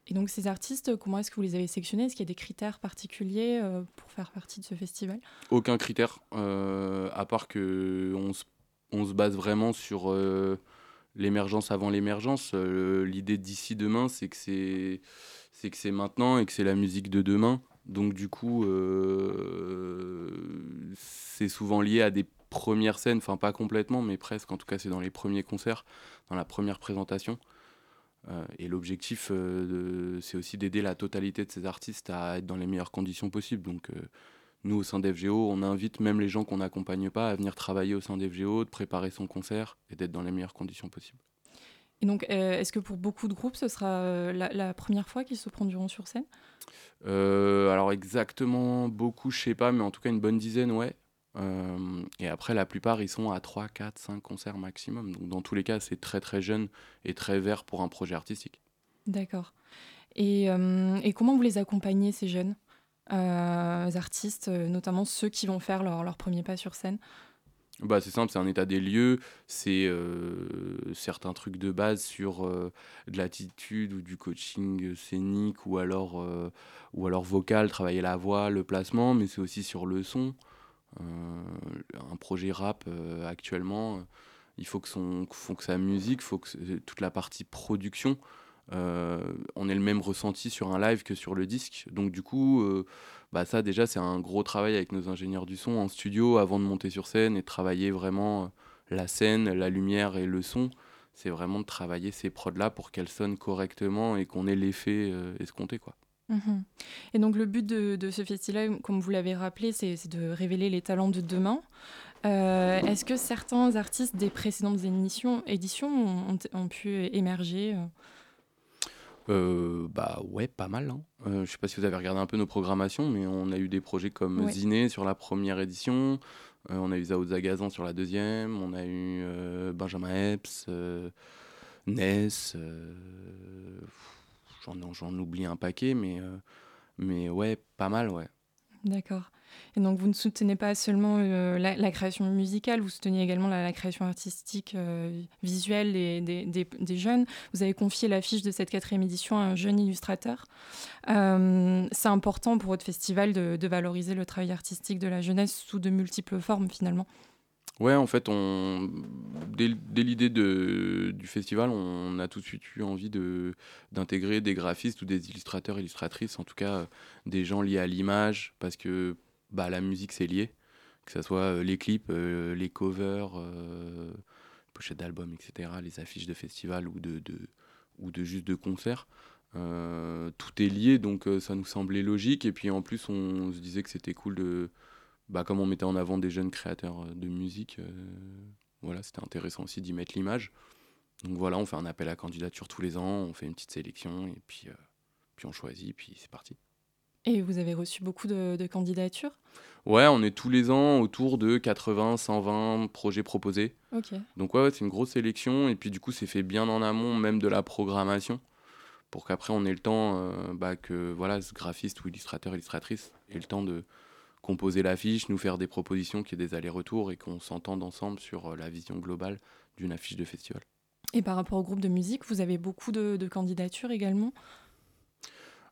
Et donc ces artistes, comment est-ce que vous les avez sélectionnés? Est-ce qu'il y a des critères particuliers pour faire partie de ce festival? Aucun critère, à part que on se on se base vraiment sur euh, l'émergence avant l'émergence. Euh, l'idée d'ici demain, c'est que c'est c'est que c'est maintenant et que c'est la musique de demain. Donc du coup, euh, c'est souvent lié à des premières scènes, enfin pas complètement, mais presque. En tout cas, c'est dans les premiers concerts, dans la première présentation. et l'objectif, c'est aussi d'aider la totalité de ces artistes à être dans les meilleures conditions possibles. Donc nous, au sein d'FGO, on invite même les gens qu'on n'accompagne pas à venir travailler au sein d'FGO, de préparer son concert et d'être dans les meilleures conditions possibles. Et donc, euh, est-ce que pour beaucoup de groupes, ce sera euh, la, première fois qu'ils se produiront sur scène? Euh, Alors exactement beaucoup, je sais pas, mais en tout cas une bonne dizaine, ouais. Et après, la plupart, ils sont à 3, 4, 5 concerts maximum. Donc dans tous les cas, c'est très très jeune et très vert pour un projet artistique. D'accord. Et, et comment vous les accompagnez, ces jeunes euh, artistes, euh, notamment ceux qui vont faire leur, leur premier pas sur scène? Bah, c'est simple, c'est un état des lieux, c'est euh, certains trucs de base sur de l'attitude ou du coaching scénique ou alors, ou alors vocal, travailler la voix, le placement, mais c'est aussi sur le son. Un projet rap actuellement, il faut que, son, faut que sa musique, faut que toute la partie production euh, on ait le même ressenti sur un live que sur le disque. Donc du coup, euh, bah ça déjà c'est un gros travail avec nos ingénieurs du son en studio avant de monter sur scène et travailler vraiment euh, la scène, la lumière et le son. C'est vraiment de travailler ces prods là pour qu'elles sonnent correctement et qu'on ait l'effet escompté quoi. Mhm. Et donc le but de, ce festival, comme vous l'avez rappelé, c'est de révéler les talents de demain. Est-ce que certains artistes des précédentes émissions, éditions ont pu émerger euh, bah ouais, pas mal. Hein. Euh, je sais pas si vous avez regardé un peu nos programmations, mais on a eu des projets comme Ziné sur la première édition, euh, on a eu Zao Zagazan sur la deuxième, on a eu Benjamin Epps, Ness, j'en oublie un paquet, mais, mais ouais, pas mal, ouais. D'accord. Et donc vous ne soutenez pas seulement euh, la, création musicale, vous soutenez également la, création artistique euh, visuelle des, jeunes. Vous avez confié l'affiche de cette quatrième édition à un jeune illustrateur. Euh, c'est important pour votre festival de, valoriser le travail artistique de la jeunesse sous de multiples formes finalement. Ouais, en fait, on... dès, l'idée du festival, on a tout de suite eu envie de, d'intégrer des graphistes ou des illustrateurs, illustratrices, en tout cas des gens liés à l'image, parce que bah, la musique c'est lié, que ce soit euh, les clips, euh, les covers, euh, pochettes d'albums, etc., les affiches de festivals ou de, ou de juste de concerts. tout est lié, donc ça nous semblait logique. Et puis en plus, on, se disait que c'était cool de, bah, comme on mettait en avant des jeunes créateurs de musique, voilà, c'était intéressant aussi d'y mettre l'image. Donc voilà, on fait un appel à candidature tous les ans, on fait une petite sélection et puis, puis on choisit, puis c'est parti. Et vous avez reçu beaucoup de, candidatures? Ouais, on est tous les ans autour de 80, 120 projets proposés. Donc ouais, c'est une grosse sélection. Et puis du coup, c'est fait bien en amont même de la programmation pour qu'après on ait le temps euh, bah, que voilà, ce graphiste ou illustrateur, illustratrice ait le temps de composer l'affiche, nous faire des propositions, qu'il y ait des allers-retours et qu'on s'entende ensemble sur euh, la vision globale d'une affiche de festival. Et par rapport au groupe de musique, vous avez beaucoup de, candidatures également?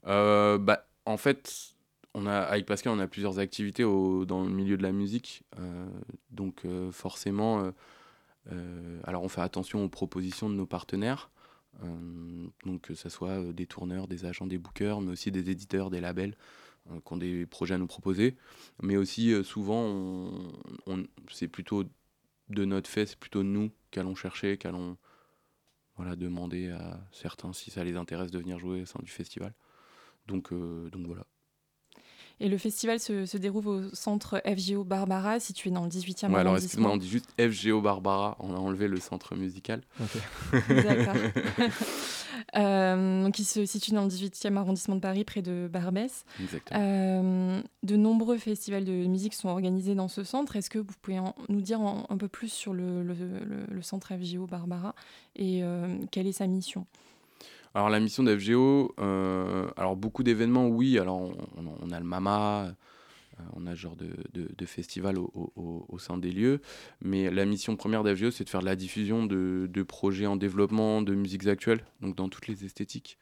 Euh, bah, en fait, on a, avec Pascal, on a plusieurs activités dans le milieu de la musique. Euh, donc, euh, forcément, alors on fait attention aux propositions de nos partenaires. donc, que ce soit des tourneurs, des agents, des bookers, mais aussi des éditeurs, des labels qui ont des projets à nous proposer. Mais aussi, souvent, c'est plutôt de notre fait, c'est plutôt nous qu'allons chercher, qu'allons voilà, demander à certains si ça les intéresse de venir jouer au sein du festival. Donc, donc voilà. Et le festival se, déroule au centre FGO Barbara, situé dans le 18e ouais, alors excuse-moi, on dit juste FGO Barbara, on a enlevé le centre musical. D'accord. <laughs> euh, qui se situe dans le 18e arrondissement de Paris, près de Barbès. Exactement. Euh, de nombreux festivals de musique sont organisés dans ce centre. Est-ce que vous pouvez nous dire un peu plus sur le, le, le, centre FGO Barbara et euh, quelle est sa mission? Alors la mission d'FGO, euh, alors beaucoup d'événements, oui. Alors on, a le MAMA, on a ce genre de, de, festival au, sein des lieux. Mais la mission première d'FGO, c'est de faire de la diffusion de, de, projets en développement, de musiques actuelles, donc dans toutes les esthétiques.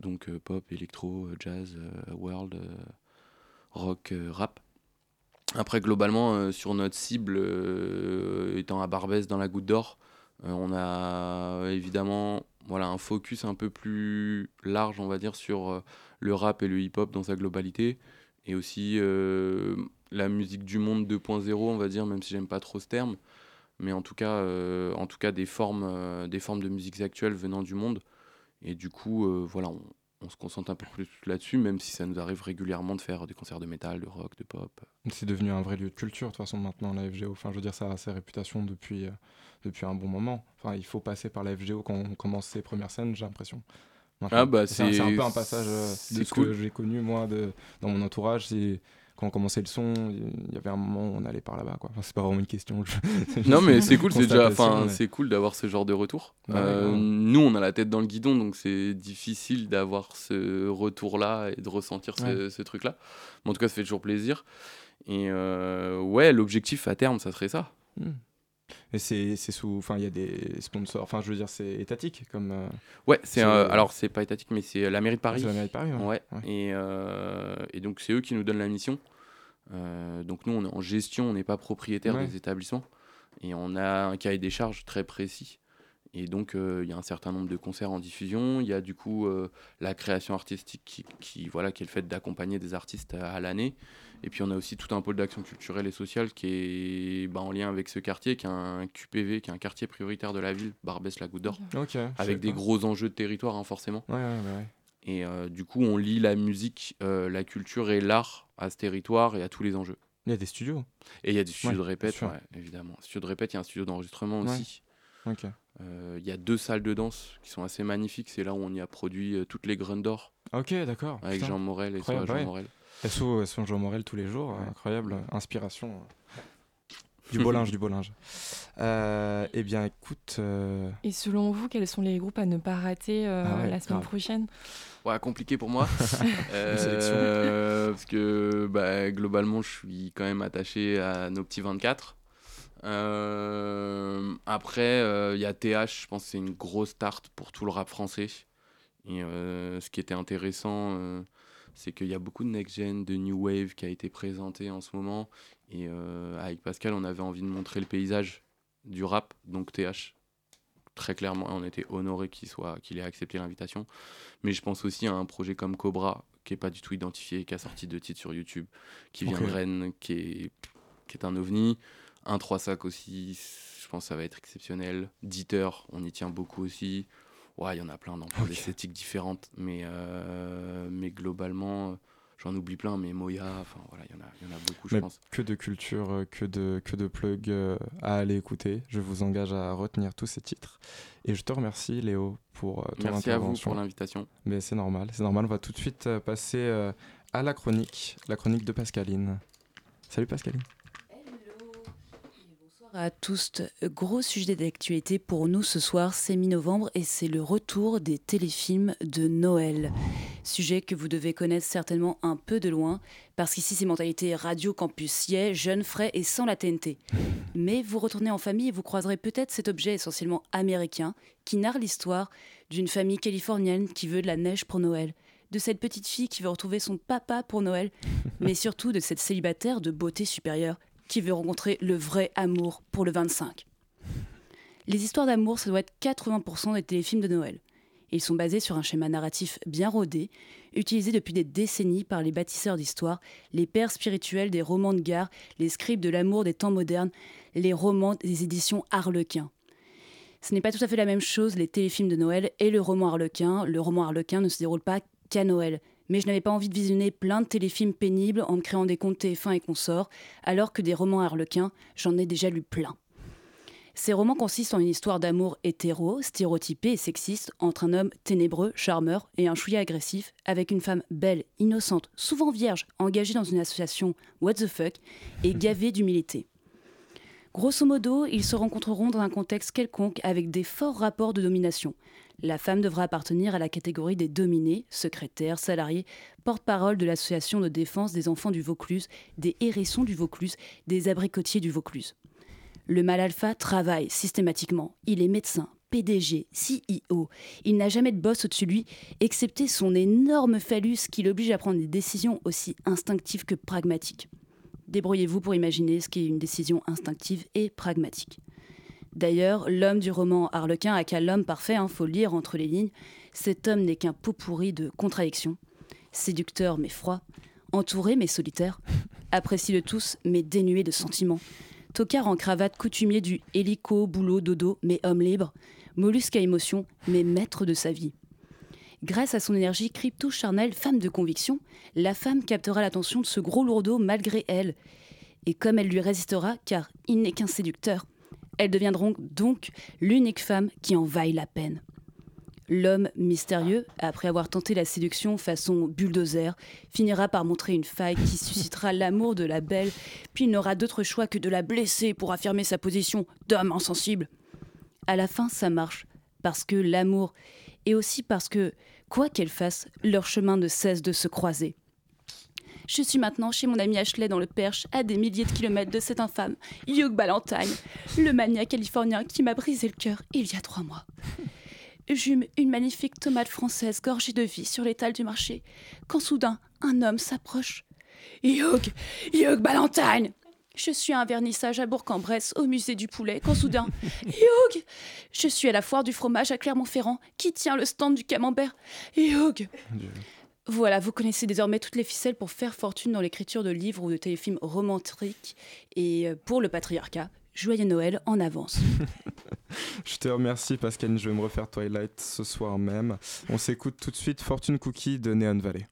Donc euh, pop, électro, jazz, world, rock, rap. Après, globalement, sur notre cible, étant à Barbès dans la Goutte d'Or, on a évidemment voilà, un focus un peu plus large, on va dire, sur euh, le rap et le hip-hop dans sa globalité. Et aussi euh, la musique du monde 2.0, on va dire, même si j'aime pas trop ce terme. Mais en tout cas, euh, en tout cas des, formes, des formes de musiques actuelles venant du monde. Et du coup, voilà, on, se concentre un peu plus là-dessus, même si ça nous arrive régulièrement de faire des concerts de métal, de rock, de pop. C'est devenu un vrai lieu de culture, de toute façon, maintenant, la FGO. Enfin, je veux dire, ça a sa réputation depuis, euh, depuis un bon moment. Enfin, il faut passer par la FGO quand on commence ses premières scènes, j'ai l'impression. Ah bah c'est un peu un passage euh, de ce que j'ai connu, moi, de, dans mon entourage. C'est quand on commençait le son, il y avait un moment où on allait par là-bas. Quoi. c'est pas vraiment une question. <laughs> non, mais c'est <laughs> cool, c'est déjà, enfin, c'est cool d'avoir ce genre de retour. Euh, nous, on a la tête dans le guidon, donc c'est difficile d'avoir ce retour-là et de ressentir ce, truc-là. Mais en tout cas, ça fait toujours plaisir. Et euh, ouais, l'objectif à terme, ça serait ça. Hmm. Et c'est sous. Enfin, il y a des sponsors. Enfin, je veux dire, c'est étatique comme. Euh, ouais, c'est. alors, c'est pas étatique, mais c'est la mairie de Paris. C'est la mairie de Paris, ouais. Et, euh, et, donc, c'est eux qui nous donnent la mission. Euh, donc, nous, on est en gestion, on n'est pas propriétaire des établissements. Et on a un cahier des charges très précis. Et donc, il y a un certain nombre de concerts en diffusion. Il y a du coup la création artistique qui, qui, voilà, qui est le fait d'accompagner des artistes à l'année. Et puis on a aussi tout un pôle d'action culturelle et sociale qui est bah, en lien avec ce quartier, qui est un QPV, qui est un quartier prioritaire de la ville, Barbès-la Goutte d'Or, avec des gros enjeux de territoire hein, forcément. et euh, du coup, on lie la musique, euh, la culture et l'art à ce territoire et à tous les enjeux. Il y a des studios. Et il y a des studios de répète, évidemment. Studio de répète, il y a un studio d'enregistrement aussi. Euh, il y a deux salles de danse qui sont assez magnifiques. C'est là où on y a produit toutes les graines d'or. Ok, d'accord. Avec Jean Morel et Jean Morel. SO, SO Jean Morel tous les jours, incroyable, inspiration. Du beau linge, <laughs> du beau linge. Euh, eh bien, écoute. Euh, Et selon vous, quels sont les groupes à ne pas rater euh, ah la semaine prochaine? Ouais, compliqué pour moi. <laughs> parce que bah, globalement, je suis quand même attaché à nos petits 24. Après, il y a TH, je pense que c'est une grosse start pour tout le rap français. Et ce qui était intéressant c'est qu'il y a beaucoup de next-gen, de new wave qui a été présenté en ce moment. Et euh, avec Pascal, on avait envie de montrer le paysage du rap, donc TH. Très clairement, on était honoré qu'il soit, qu'il ait accepté l'invitation. Mais je pense aussi à un projet comme Cobra, qui est pas du tout identifié, qui a sorti deux titres sur YouTube, qui vient de Rennes, qui est, qui est un ovni. Un 3 sacs aussi, je pense que ça va être exceptionnel. Dieter, on y tient beaucoup aussi. Ouais, il y en a plein dans plein d'esthétiques différentes, mais, euh, mais globalement, euh, j'en oublie plein, mais Moya, enfin voilà, il y, en a, y en a beaucoup, je pense. Que de culture, euh, que de, que de plugs à aller écouter. Je vous engage à retenir tous ces titres. Et je te remercie, Léo, pour ton Merci intervention. Merci à vous pour l'invitation. Mais c'est normal, c'est normal. On va tout de suite passer à la chronique, la chronique de Pascaline. Salut Pascaline à tous. Gros sujet d'actualité pour nous ce soir, c'est mi-novembre et c'est le retour des téléfilms de Noël. Sujet que vous devez connaître certainement un peu de loin, parce qu'ici c'est mentalité radio campus est jeune, frais et sans la TNT. <laughs> Mais vous retournez en famille et vous croiserez peut-être cet objet essentiellement américain qui narre l'histoire d'une famille californienne qui veut de la neige pour Noël de cette petite fille qui veut retrouver son papa pour Noël, <laughs> mais surtout de cette célibataire de beauté supérieure qui veut rencontrer le vrai amour pour le 25. Les histoires d'amour, ça doit être 80% des téléfilms de Noël. Ils sont basés sur un schéma narratif bien rodé, utilisé depuis des décennies par les bâtisseurs d'histoire, les pères spirituels des romans de gare, les scribes de l'amour des temps modernes, les romans des éditions Harlequin. Ce n'est pas tout à fait la même chose, les téléfilms de Noël et le roman Harlequin. Le roman Harlequin ne se déroule pas qu'à Noël. Mais je n'avais pas envie de visionner plein de téléfilms pénibles en me créant des comptes TF1 et consorts, alors que des romans Harlequin, j'en ai déjà lu plein. Ces romans consistent en une histoire d'amour hétéro, stéréotypé et sexiste entre un homme ténébreux, charmeur et un chouïa agressif, avec une femme belle, innocente, souvent vierge, engagée dans une association What the fuck et <laughs> gavée d'humilité. Grosso modo, ils se rencontreront dans un contexte quelconque avec des forts rapports de domination. La femme devra appartenir à la catégorie des dominés, secrétaires, salariés, porte-parole de l'association de défense des enfants du Vaucluse, des hérissons du Vaucluse, des abricotiers du Vaucluse. Le mal alpha travaille systématiquement. Il est médecin, PDG, CEO. Il n'a jamais de boss au-dessus de lui, excepté son énorme phallus qui l'oblige à prendre des décisions aussi instinctives que pragmatiques. Débrouillez-vous pour imaginer ce qu'est une décision instinctive et pragmatique. D'ailleurs, l'homme du roman Harlequin a qu'à l'homme parfait, il hein, faut lire entre les lignes. Cet homme n'est qu'un pot pourri de contradictions. Séducteur mais froid, entouré mais solitaire, <laughs> apprécié de tous mais dénué de sentiments. Tocard en cravate coutumier du hélico, boulot, dodo, mais homme libre. Mollusque à émotion, mais maître de sa vie. Grâce à son énergie crypto-charnelle, femme de conviction, la femme captera l'attention de ce gros lourdeau malgré elle. Et comme elle lui résistera, car il n'est qu'un séducteur, elle deviendra donc l'unique femme qui en vaille la peine. L'homme mystérieux, après avoir tenté la séduction façon bulldozer, finira par montrer une faille qui suscitera <laughs> l'amour de la belle, puis il n'aura d'autre choix que de la blesser pour affirmer sa position d'homme insensible. À la fin, ça marche, parce que l'amour et aussi parce que, quoi qu'elle fasse, leur chemin ne cesse de se croiser. Je suis maintenant chez mon ami Ashley dans le Perche, à des milliers de kilomètres de cette infâme, Hugh Ballantyne, le mania californien qui m'a brisé le cœur il y a trois mois. J'eus une magnifique tomate française gorgée de vie sur l'étal du marché, quand soudain un homme s'approche. Hugh Hugh Ballantyne je suis à un vernissage à Bourg-en-Bresse, au musée du poulet, quand soudain, <laughs> Hugh Je suis à la foire du fromage à Clermont-Ferrand, qui tient le stand du camembert. Hugh voilà, vous connaissez désormais toutes les ficelles pour faire fortune dans l'écriture de livres ou de téléfilms romantiques. Et euh, pour le patriarcat, joyeux Noël en avance. <laughs> je te remercie Pascaline, je vais me refaire Twilight ce soir même. On s'écoute tout de suite Fortune Cookie de Neon Valley.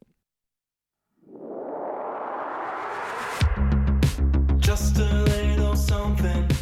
just a little something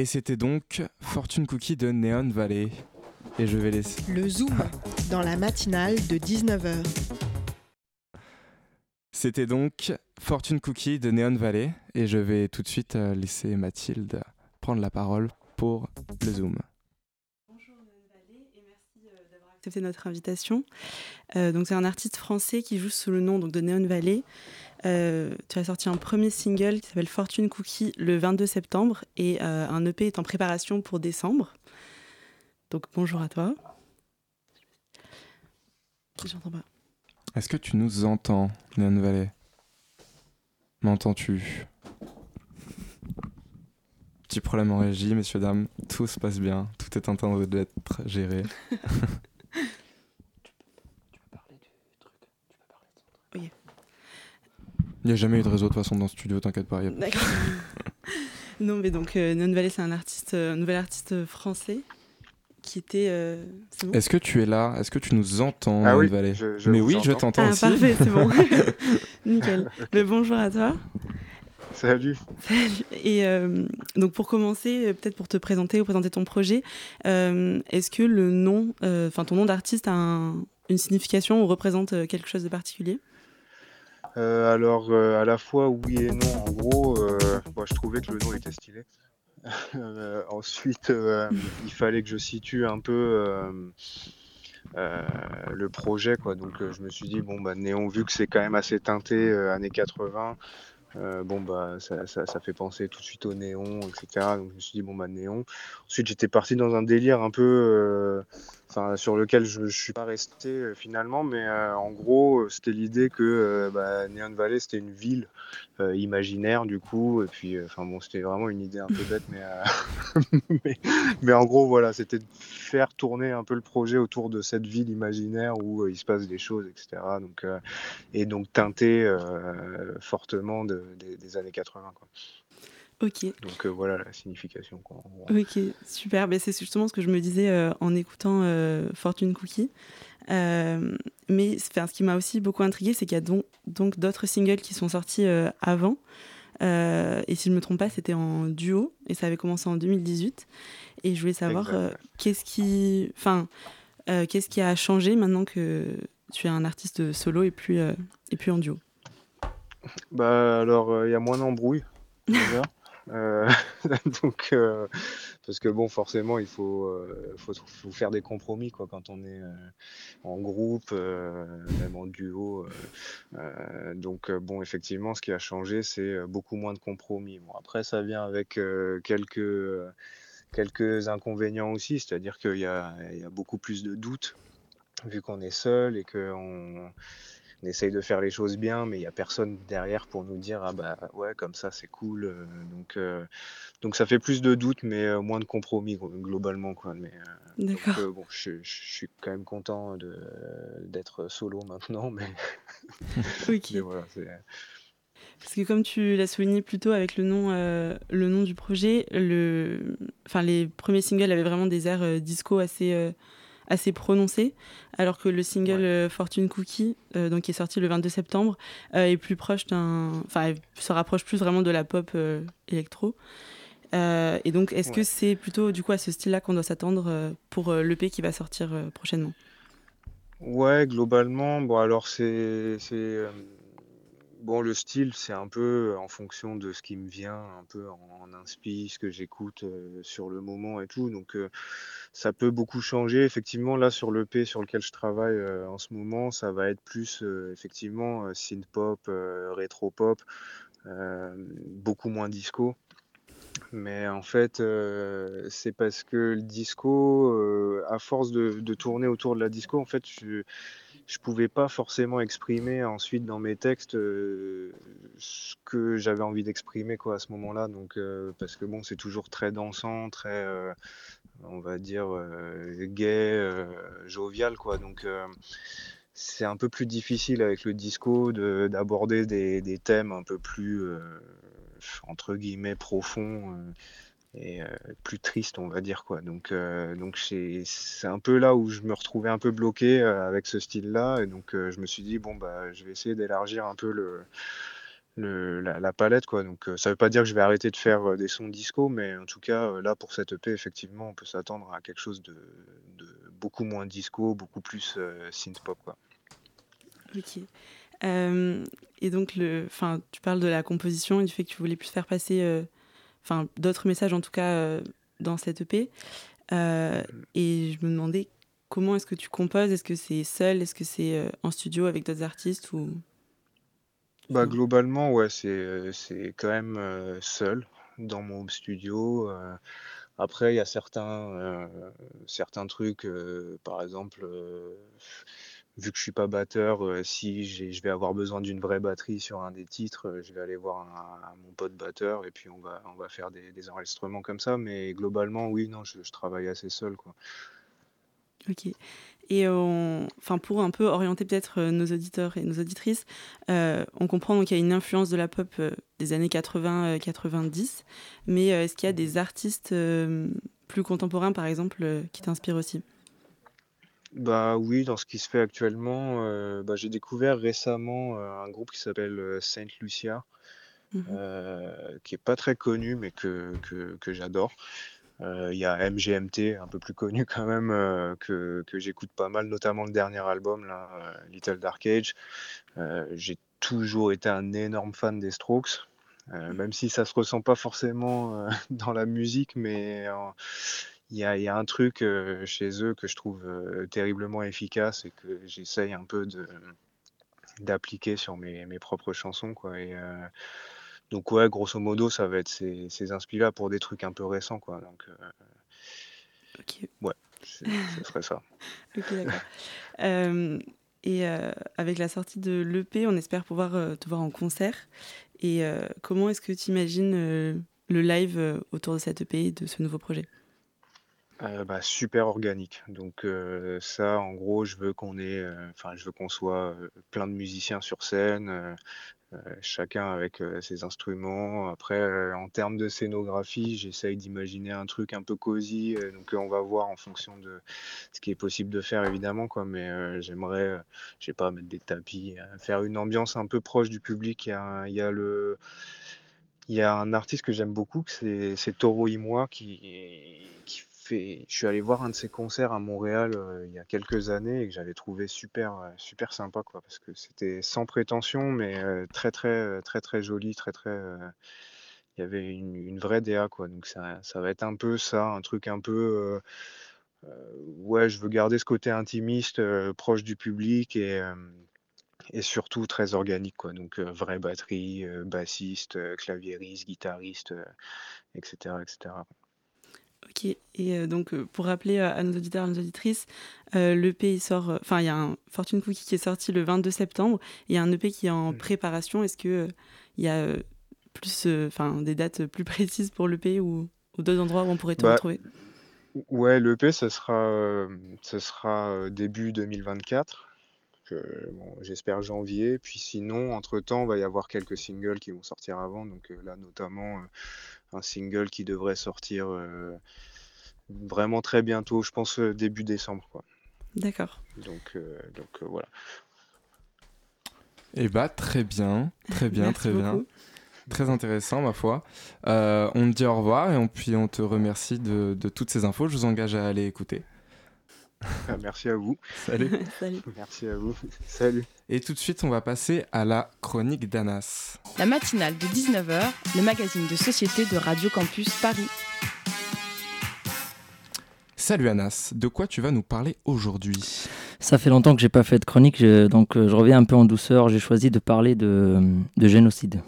Et c'était donc Fortune Cookie de Neon Valley. Et je vais laisser. Le Zoom, <laughs> dans la matinale de 19h. C'était donc Fortune Cookie de Neon Valley. Et je vais tout de suite euh, laisser Mathilde prendre la parole pour le Zoom. Bonjour Neon Valley et merci euh, d'avoir accepté notre invitation. Euh, donc c'est un artiste français qui joue sous le nom donc, de Neon Valley. Euh, tu as sorti un premier single qui s'appelle Fortune Cookie le 22 septembre et euh, un EP est en préparation pour décembre. Donc bonjour à toi. J'entends pas. Est-ce que tu nous entends, Neon Valley? M'entends-tu? Petit problème en régie, messieurs, dames. Tout se passe bien. Tout est en train d'être géré. <laughs> Il n'y a jamais eu de réseau de toute façon dans ce studio, t'inquiète pas. a- D'accord. non mais donc euh, Neon Valley c'est un artiste, euh, un nouvel artiste français qui était. euh, bon Est-ce que tu es là? Est-ce que tu nous entends, Ah oui, Valley je- je Mais oui, je entends. t'entends Ah aussi. parfait, c'est bon. <laughs> <laughs> Nickel. Mais bonjour à toi. Salut. Salut. Et euh, donc pour commencer, peut-être pour te présenter ou présenter ton projet, euh, est-ce que le nom, euh, enfin ton nom d'artiste a un- une signification ou représente quelque chose de particulier? Euh, alors, euh, à la fois oui et non. En gros, euh, je trouvais que le nom était stylé. <laughs> Ensuite, il fallait que je situe un peu le projet, quoi. Donc, je me suis dit, bon, bah, Néon, vu que c'est quand même assez teinté années 80, euh, bon, bah, ça, ça, ça fait penser tout de suite au néon, etc. Donc, je me suis dit, bon, bah, Néon. Ensuite, j'étais parti dans un délire un peu. Enfin, sur lequel je ne suis pas resté euh, finalement, mais euh, en gros, euh, c'était l'idée que euh, bah, Neon Valley, c'était une ville euh, imaginaire, du coup, et puis, enfin bon, c'était vraiment une idée un peu bête, mais, <laughs> mais, mais en gros, voilà, c'était de faire tourner un peu le projet autour de cette ville imaginaire où il se passe des choses, etc. Donc, et donc teinté euh, fortement de- des- des années 80, quoi. Ok. Donc euh, voilà la signification, quoi. Ok, super. Ben, c'est justement ce que je me disais euh, en écoutant euh, Fortune Cookie. Mais enfin, ce qui m'a aussi beaucoup intrigué, c'est qu'il y a donc donc d'autres singles qui sont sortis avant. Et si je ne me trompe pas, c'était en duo et ça avait commencé en 2018. Et je voulais savoir qu'est-ce qui, enfin, qu'est-ce qui a changé maintenant que tu es un artiste solo et puis et puis en duo? Bah alors il y a moins d'embrouilles <laughs> <laughs> donc euh, parce que bon forcément il faut, euh, faire des compromis quand on est euh, en groupe, euh, même en duo. euh, euh, donc euh, bon effectivement ce qui a changé c'est euh, beaucoup moins de compromis. Après ça vient avec euh, quelques euh, inconvénients aussi, c'est-à-dire qu'il y y a beaucoup plus de doutes vu qu'on est seul et qu'on on essaye de faire les choses bien, mais il n'y a personne derrière pour nous dire ah bah ouais comme ça c'est cool. euh, donc euh, donc ça fait plus de doutes, mais euh, moins de compromis glo- globalement quoi. Mais donc, D'accord. euh, bon, je, je suis quand même content de d'être solo maintenant, <laughs> mais, Ok. mais voilà. c'est- Parce que comme tu l'as souligné plus tôt avec le nom, euh, le nom du projet, le... enfin, les premiers singles avaient vraiment des airs disco assez, assez prononcés, alors que le single euh, Fortune Cookie, euh, donc, qui est sorti le 22 septembre, euh, est plus proche d'un... Enfin, se rapproche plus vraiment de la pop électro. Et donc, est-ce que c'est plutôt du coup à ce style-là qu'on doit s'attendre pour l'EP qui va sortir prochainement? Ouais, globalement, bon alors c'est bon le style c'est un peu en fonction de ce qui me vient, un peu en, en ce que j'écoute euh, sur le moment et tout, donc euh, ça peut beaucoup changer. Effectivement, là sur l'EP sur lequel je travaille euh, en ce moment, ça va être plus euh, effectivement euh, synth pop, euh, rétro pop, euh, beaucoup moins disco. Mais en fait, euh, c'est parce que le disco, euh, à force de, de tourner autour de la disco, en fait, je je pouvais pas forcément exprimer ensuite dans mes textes euh, ce que j'avais envie d'exprimer quoi à ce moment-là. Donc euh, parce que bon, c'est toujours très dansant, très euh, on va dire gay, jovial quoi. Donc c'est un peu plus difficile avec le disco de d'aborder des, des thèmes un peu plus entre guillemets profonds et euh, plus tristes on va dire quoi. Donc euh, donc c'est un peu là où je me retrouvais un peu bloqué euh, avec ce style-là et donc euh, je me suis dit bon bah je vais essayer d'élargir un peu la, palette. Quoi. Donc, ça veut pas dire que je vais arrêter de faire des sons disco, mais en tout cas, là, pour cette EP, effectivement, on peut s'attendre à quelque chose de, beaucoup moins disco, beaucoup plus synth pop. Quoi. Ok. et donc, le, tu parles de la composition et du fait que tu voulais plus faire passer enfin, d'autres messages, en tout cas, dans cette EP. et je me demandais comment est-ce que tu composes? Est-ce que c'est seul? Est-ce que c'est en studio avec d'autres artistes ou? Bah, globalement, ouais, c'est, c'est quand même seul dans mon studio. après, il y a certains, certains trucs, par exemple, vu que je suis pas batteur, si je vais avoir besoin d'une vraie batterie sur un des titres, je vais aller voir mon pote batteur et puis on va, on va faire des, enregistrements comme ça. Mais globalement, oui, non, je, travaille assez seul, quoi. Ok. Et enfin, pour un peu orienter peut-être euh, nos auditeurs et nos auditrices, euh, on comprend qu'il y a une influence de la pop euh, des années 80-90, mais est-ce qu'il y a des artistes plus contemporains, par exemple, qui t'inspirent aussi? Bah oui, dans ce qui se fait actuellement, bah, j'ai découvert récemment un groupe qui s'appelle Saint Lucia, mmh qui est pas très connu mais que, que, que j'adore. Il y a MGMT, un peu plus connu <laughs> quand même, que, que j'écoute pas mal, notamment le dernier album, là, Little Dark Age. j'ai toujours été un énorme fan des Strokes, même si ça se ressent pas forcément <laughs> dans la musique, mais il y a, y a, un truc chez eux que je trouve terriblement efficace et que j'essaye un peu de d'appliquer sur mes, mes, propres chansons. Quoi. Et, donc ouais, grosso modo, ça va être ces, ces là pour des trucs un peu récents, quoi. Donc, ok. Ouais, ce serait ça. <laughs> ok, d'accord. et avec la sortie de l'EP, on espère pouvoir te voir en concert. Et comment est-ce que tu imagines le live autour de cette EP et de ce nouveau projet? Bah, super organique. Donc ça, en gros, je veux qu'on ait, enfin, je veux qu'on soit plein de musiciens sur scène, euh, chacun avec euh, ses instruments. Après, euh, en termes de scénographie, j'essaye d'imaginer un truc un peu cosy. donc, on va voir en fonction de ce qui est possible de faire, évidemment. Quoi, mais j'aimerais, je sais pas, mettre des tapis, faire une ambiance un peu proche du public. Il y a, il y a le. Il y a un artiste que j'aime beaucoup, c'est Toro Imoa, qui, qui je suis allé voir un de ses concerts à Montréal euh, il y a quelques années et que j'avais trouvé super, euh, super sympa, quoi, parce que c'était sans prétention, mais euh, très, très, très, très joli, très, très. il y avait une, vraie DA, quoi. Donc ça, ça, va être un peu ça, un truc un peu. ouais, je veux garder ce côté intimiste, proche du public et et surtout très organique quoi donc vraie batterie bassiste claviériste guitariste etc etc Ok, et euh, donc euh, pour rappeler à nos auditeurs, à nos auditrices, euh, l'EP sort, enfin il y a un Fortune Cookie qui est sorti le 22 septembre, et il y a un EP qui est en mmh. préparation. Est-ce que il y a plus, enfin des dates plus précises pour l'EP ou, ou d'autres endroits où on pourrait te bah, retrouver? Ouais, l'EP, ce sera, ce sera début 2024. J'espère janvier. Puis sinon, entre-temps, il va y avoir quelques singles qui vont sortir avant. Donc là, notamment un single qui devrait sortir euh, vraiment très bientôt, je pense euh, début décembre. Quoi. D'accord. Donc, euh, donc voilà. Eh bah très bien, très <laughs> bien, très bien. Très intéressant, ma foi. on te dit au revoir et on, puis on te remercie de, de toutes ces infos. Je vous engage à aller écouter. Ah, merci à vous. Salut. <laughs> Salut. Merci à vous. Salut. Et tout de suite, on va passer à la chronique d'Anas. La matinale de 19h, le magazine de société de Radio Campus Paris. Salut Anas, de quoi tu vas nous parler aujourd'hui? Ça fait longtemps que j'ai pas fait de chronique, donc euh, je reviens un peu en douceur. J'ai choisi de parler de génocide.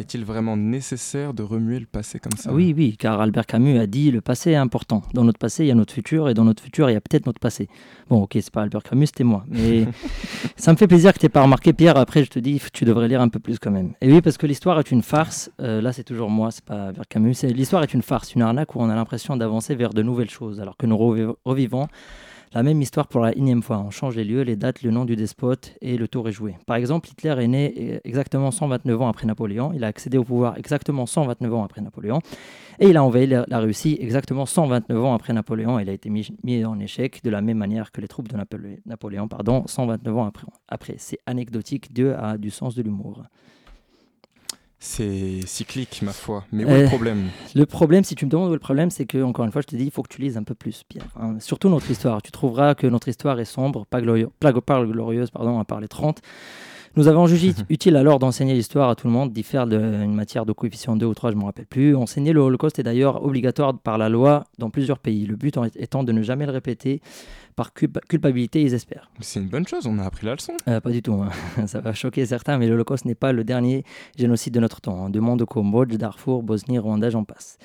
Est-il vraiment nécessaire de remuer le passé comme ça? Oui, oui, car Albert Camus a dit le passé est important. Dans notre passé, il y a notre futur, et dans notre futur, il y a peut-être notre passé. Bon, ok, c'est pas Albert Camus, c'était moi. Mais <laughs> ça me fait plaisir que tu pas remarqué, Pierre. Après, je te dis, tu devrais lire un peu plus quand même. Et oui, parce que l'histoire est une farce. Euh, là, c'est toujours moi, c'est pas Albert Camus. L'histoire est une farce, une arnaque où on a l'impression d'avancer vers de nouvelles choses, alors que nous revivons la même histoire pour la énième fois. On change les lieux, les dates, le nom du despote et le tour est joué. Par exemple, Hitler est né exactement 129 ans après Napoléon. Il a accédé au pouvoir exactement 129 ans après Napoléon. Et il a envahi la, Russie exactement 129 ans après Napoléon. Il a été mis, en échec de la même manière que les troupes de Napoléon, pardon, 129 ans après. après. C'est anecdotique, Dieu a du sens de l'humour. C'est cyclique, ma foi. Mais où est le Euh, problème? Le problème, si tu me demandes où est le problème, c'est que, encore une fois, je te dis, il faut que tu lises un peu plus, Pierre. Hein, surtout notre histoire. Tu trouveras que notre histoire est sombre, pas, glorieuse, pas, pas glorieuse, pardon, à part les 30. Nous avons jugé <laughs> utile alors d'enseigner l'histoire à tout le monde, d'y faire de- une matière de coefficient 2 ou 3, je ne me rappelle plus. Enseigner le Holocauste est d'ailleurs obligatoire par la loi dans plusieurs pays. Le but étant de ne jamais le répéter par culpa- culpabilité, ils espèrent. C'est une bonne chose, on a appris la leçon. Euh, pas du tout, hein. <laughs> ça va choquer certains, mais l'Holocauste n'est pas le dernier génocide de notre temps. hein. Demande au Cambodge, Darfour, Bosnie, Rwanda, j'en passe.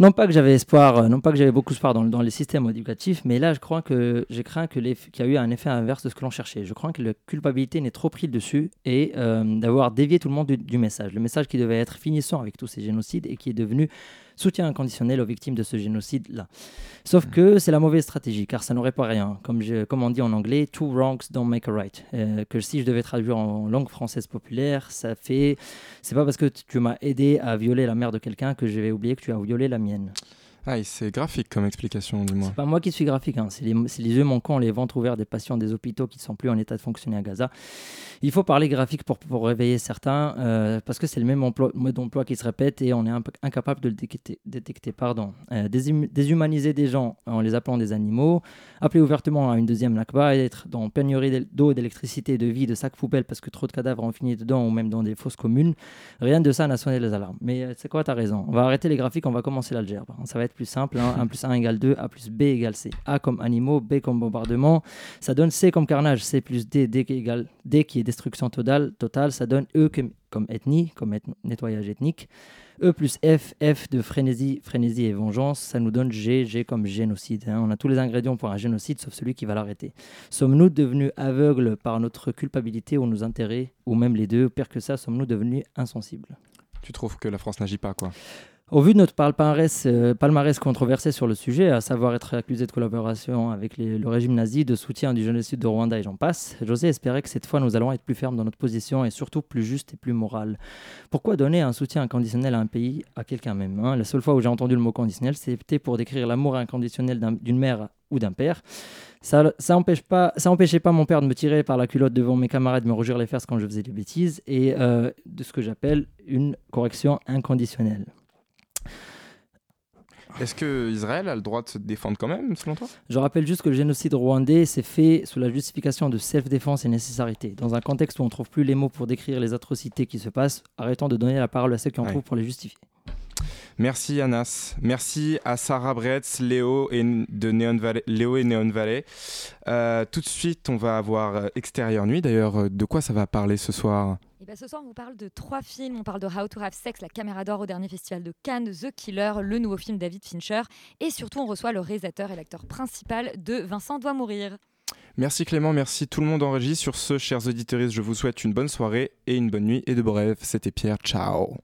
Non pas que j'avais espoir, euh, non pas que j'avais beaucoup d'espoir dans, dans les systèmes éducatifs, mais là je crois que j'ai craint qu'il y a eu un effet inverse de ce que l'on cherchait. Je crois que la culpabilité n'est trop pris le dessus et euh, d'avoir dévié tout le monde du message. Le message qui devait être finissant avec tous ces génocides et qui est devenu soutien inconditionnel aux victimes de ce génocide-là. Sauf que c'est la mauvaise stratégie, car ça n'aurait pas rien. Comme, je- comme on dit en anglais, two wrongs don't make a right. Euh, que si je devais traduire en langue française populaire, ça fait. C'est pas parce que tu m'as aidé à violer la mère de quelqu'un que je vais oublier que tu as violé la mienne. Ah, c'est graphique comme explication, dis-moi. C'est pas moi qui suis graphique, hein. c'est les, yeux manquants, les ventres ouverts des patients des hôpitaux qui ne sont plus en état de fonctionner à Gaza. Il faut parler graphique pour, réveiller certains, euh, parce que c'est le même mode d'emploi qui se répète et on est un peu incapable de le détecter. détecter pardon. Euh, déshum- déshumaniser des gens en les appelant des animaux, appeler ouvertement à une deuxième Nakba, être dans pénurie d'eau, d'électricité, de vie, de sacs poubelles parce que trop de cadavres ont fini dedans ou même dans des fosses communes, rien de ça n'a sonné les alarmes. Mais euh, c'est quoi, t'as raison. On va arrêter les graphiques, on va commencer l'algèbre. Ça va être plus simple. Hein. 1 plus 1 égale 2, A plus B égale C. A comme animaux, B comme bombardement. Ça donne C comme carnage, C plus D, D qui D qui est destruction totale. totale ça donne E comme, ethnie, comme nettoyage ethnique. E plus F, F de frénésie, frénésie et vengeance, ça nous donne G, G comme génocide. hein. On a tous les ingrédients pour un génocide, sauf celui qui va l'arrêter. Sommes-nous devenus aveugles par notre culpabilité ou nos intérêts, ou même les deux? Pire que ça, sommes-nous devenus insensibles? Tu trouves que la France n'agit pas, quoi? Au vu de notre palmarès, euh, palmarès controversé sur le sujet, à savoir être accusé de collaboration avec le régime nazi, de soutien du génocide de Rwanda et j'en passe, j'osais espérer que cette fois nous allons être plus fermes dans notre position et surtout plus juste et plus morale. Pourquoi donner un soutien inconditionnel à un pays, à quelqu'un même hein? La seule fois où j'ai entendu le mot conditionnel, c'était pour décrire l'amour inconditionnel d'un- d'une mère ou d'un père. Ça, ça empêche pas mon père de me tirer par la culotte devant mes camarades, de me rougir les fesses quand je faisais des bêtises et euh, de ce que j'appelle une correction inconditionnelle. Est-ce que Israël a le droit de se défendre quand même, selon toi? Je rappelle juste que le génocide rwandais s'est fait sous la justification de self-défense et nécessité. Dans un contexte où on ne trouve plus les mots pour décrire les atrocités qui se passent, arrêtons de donner la parole à ceux qui en Ouais. trouvent pour les justifier. Merci Anas. Merci à Sarah Bretz, Léo et, de Neon Valley, Léo et Neon Valley. Euh, tout de suite, on va avoir euh, Extérieur Nuit. D'ailleurs, euh, de quoi ça va parler ce soir? Et ben, ce soir, on vous parle de trois films. On parle de How to Have Sex, la caméra d'or au dernier festival de Cannes, The Killer, le nouveau film David Fincher. Et surtout, on reçoit le réalisateur et l'acteur principal de Vincent doit mourir. Merci Clément, merci tout le monde en régie. Sur ce, chers auditeurs, je vous souhaite une bonne soirée et une bonne nuit. Et de bref, c'était Pierre. Ciao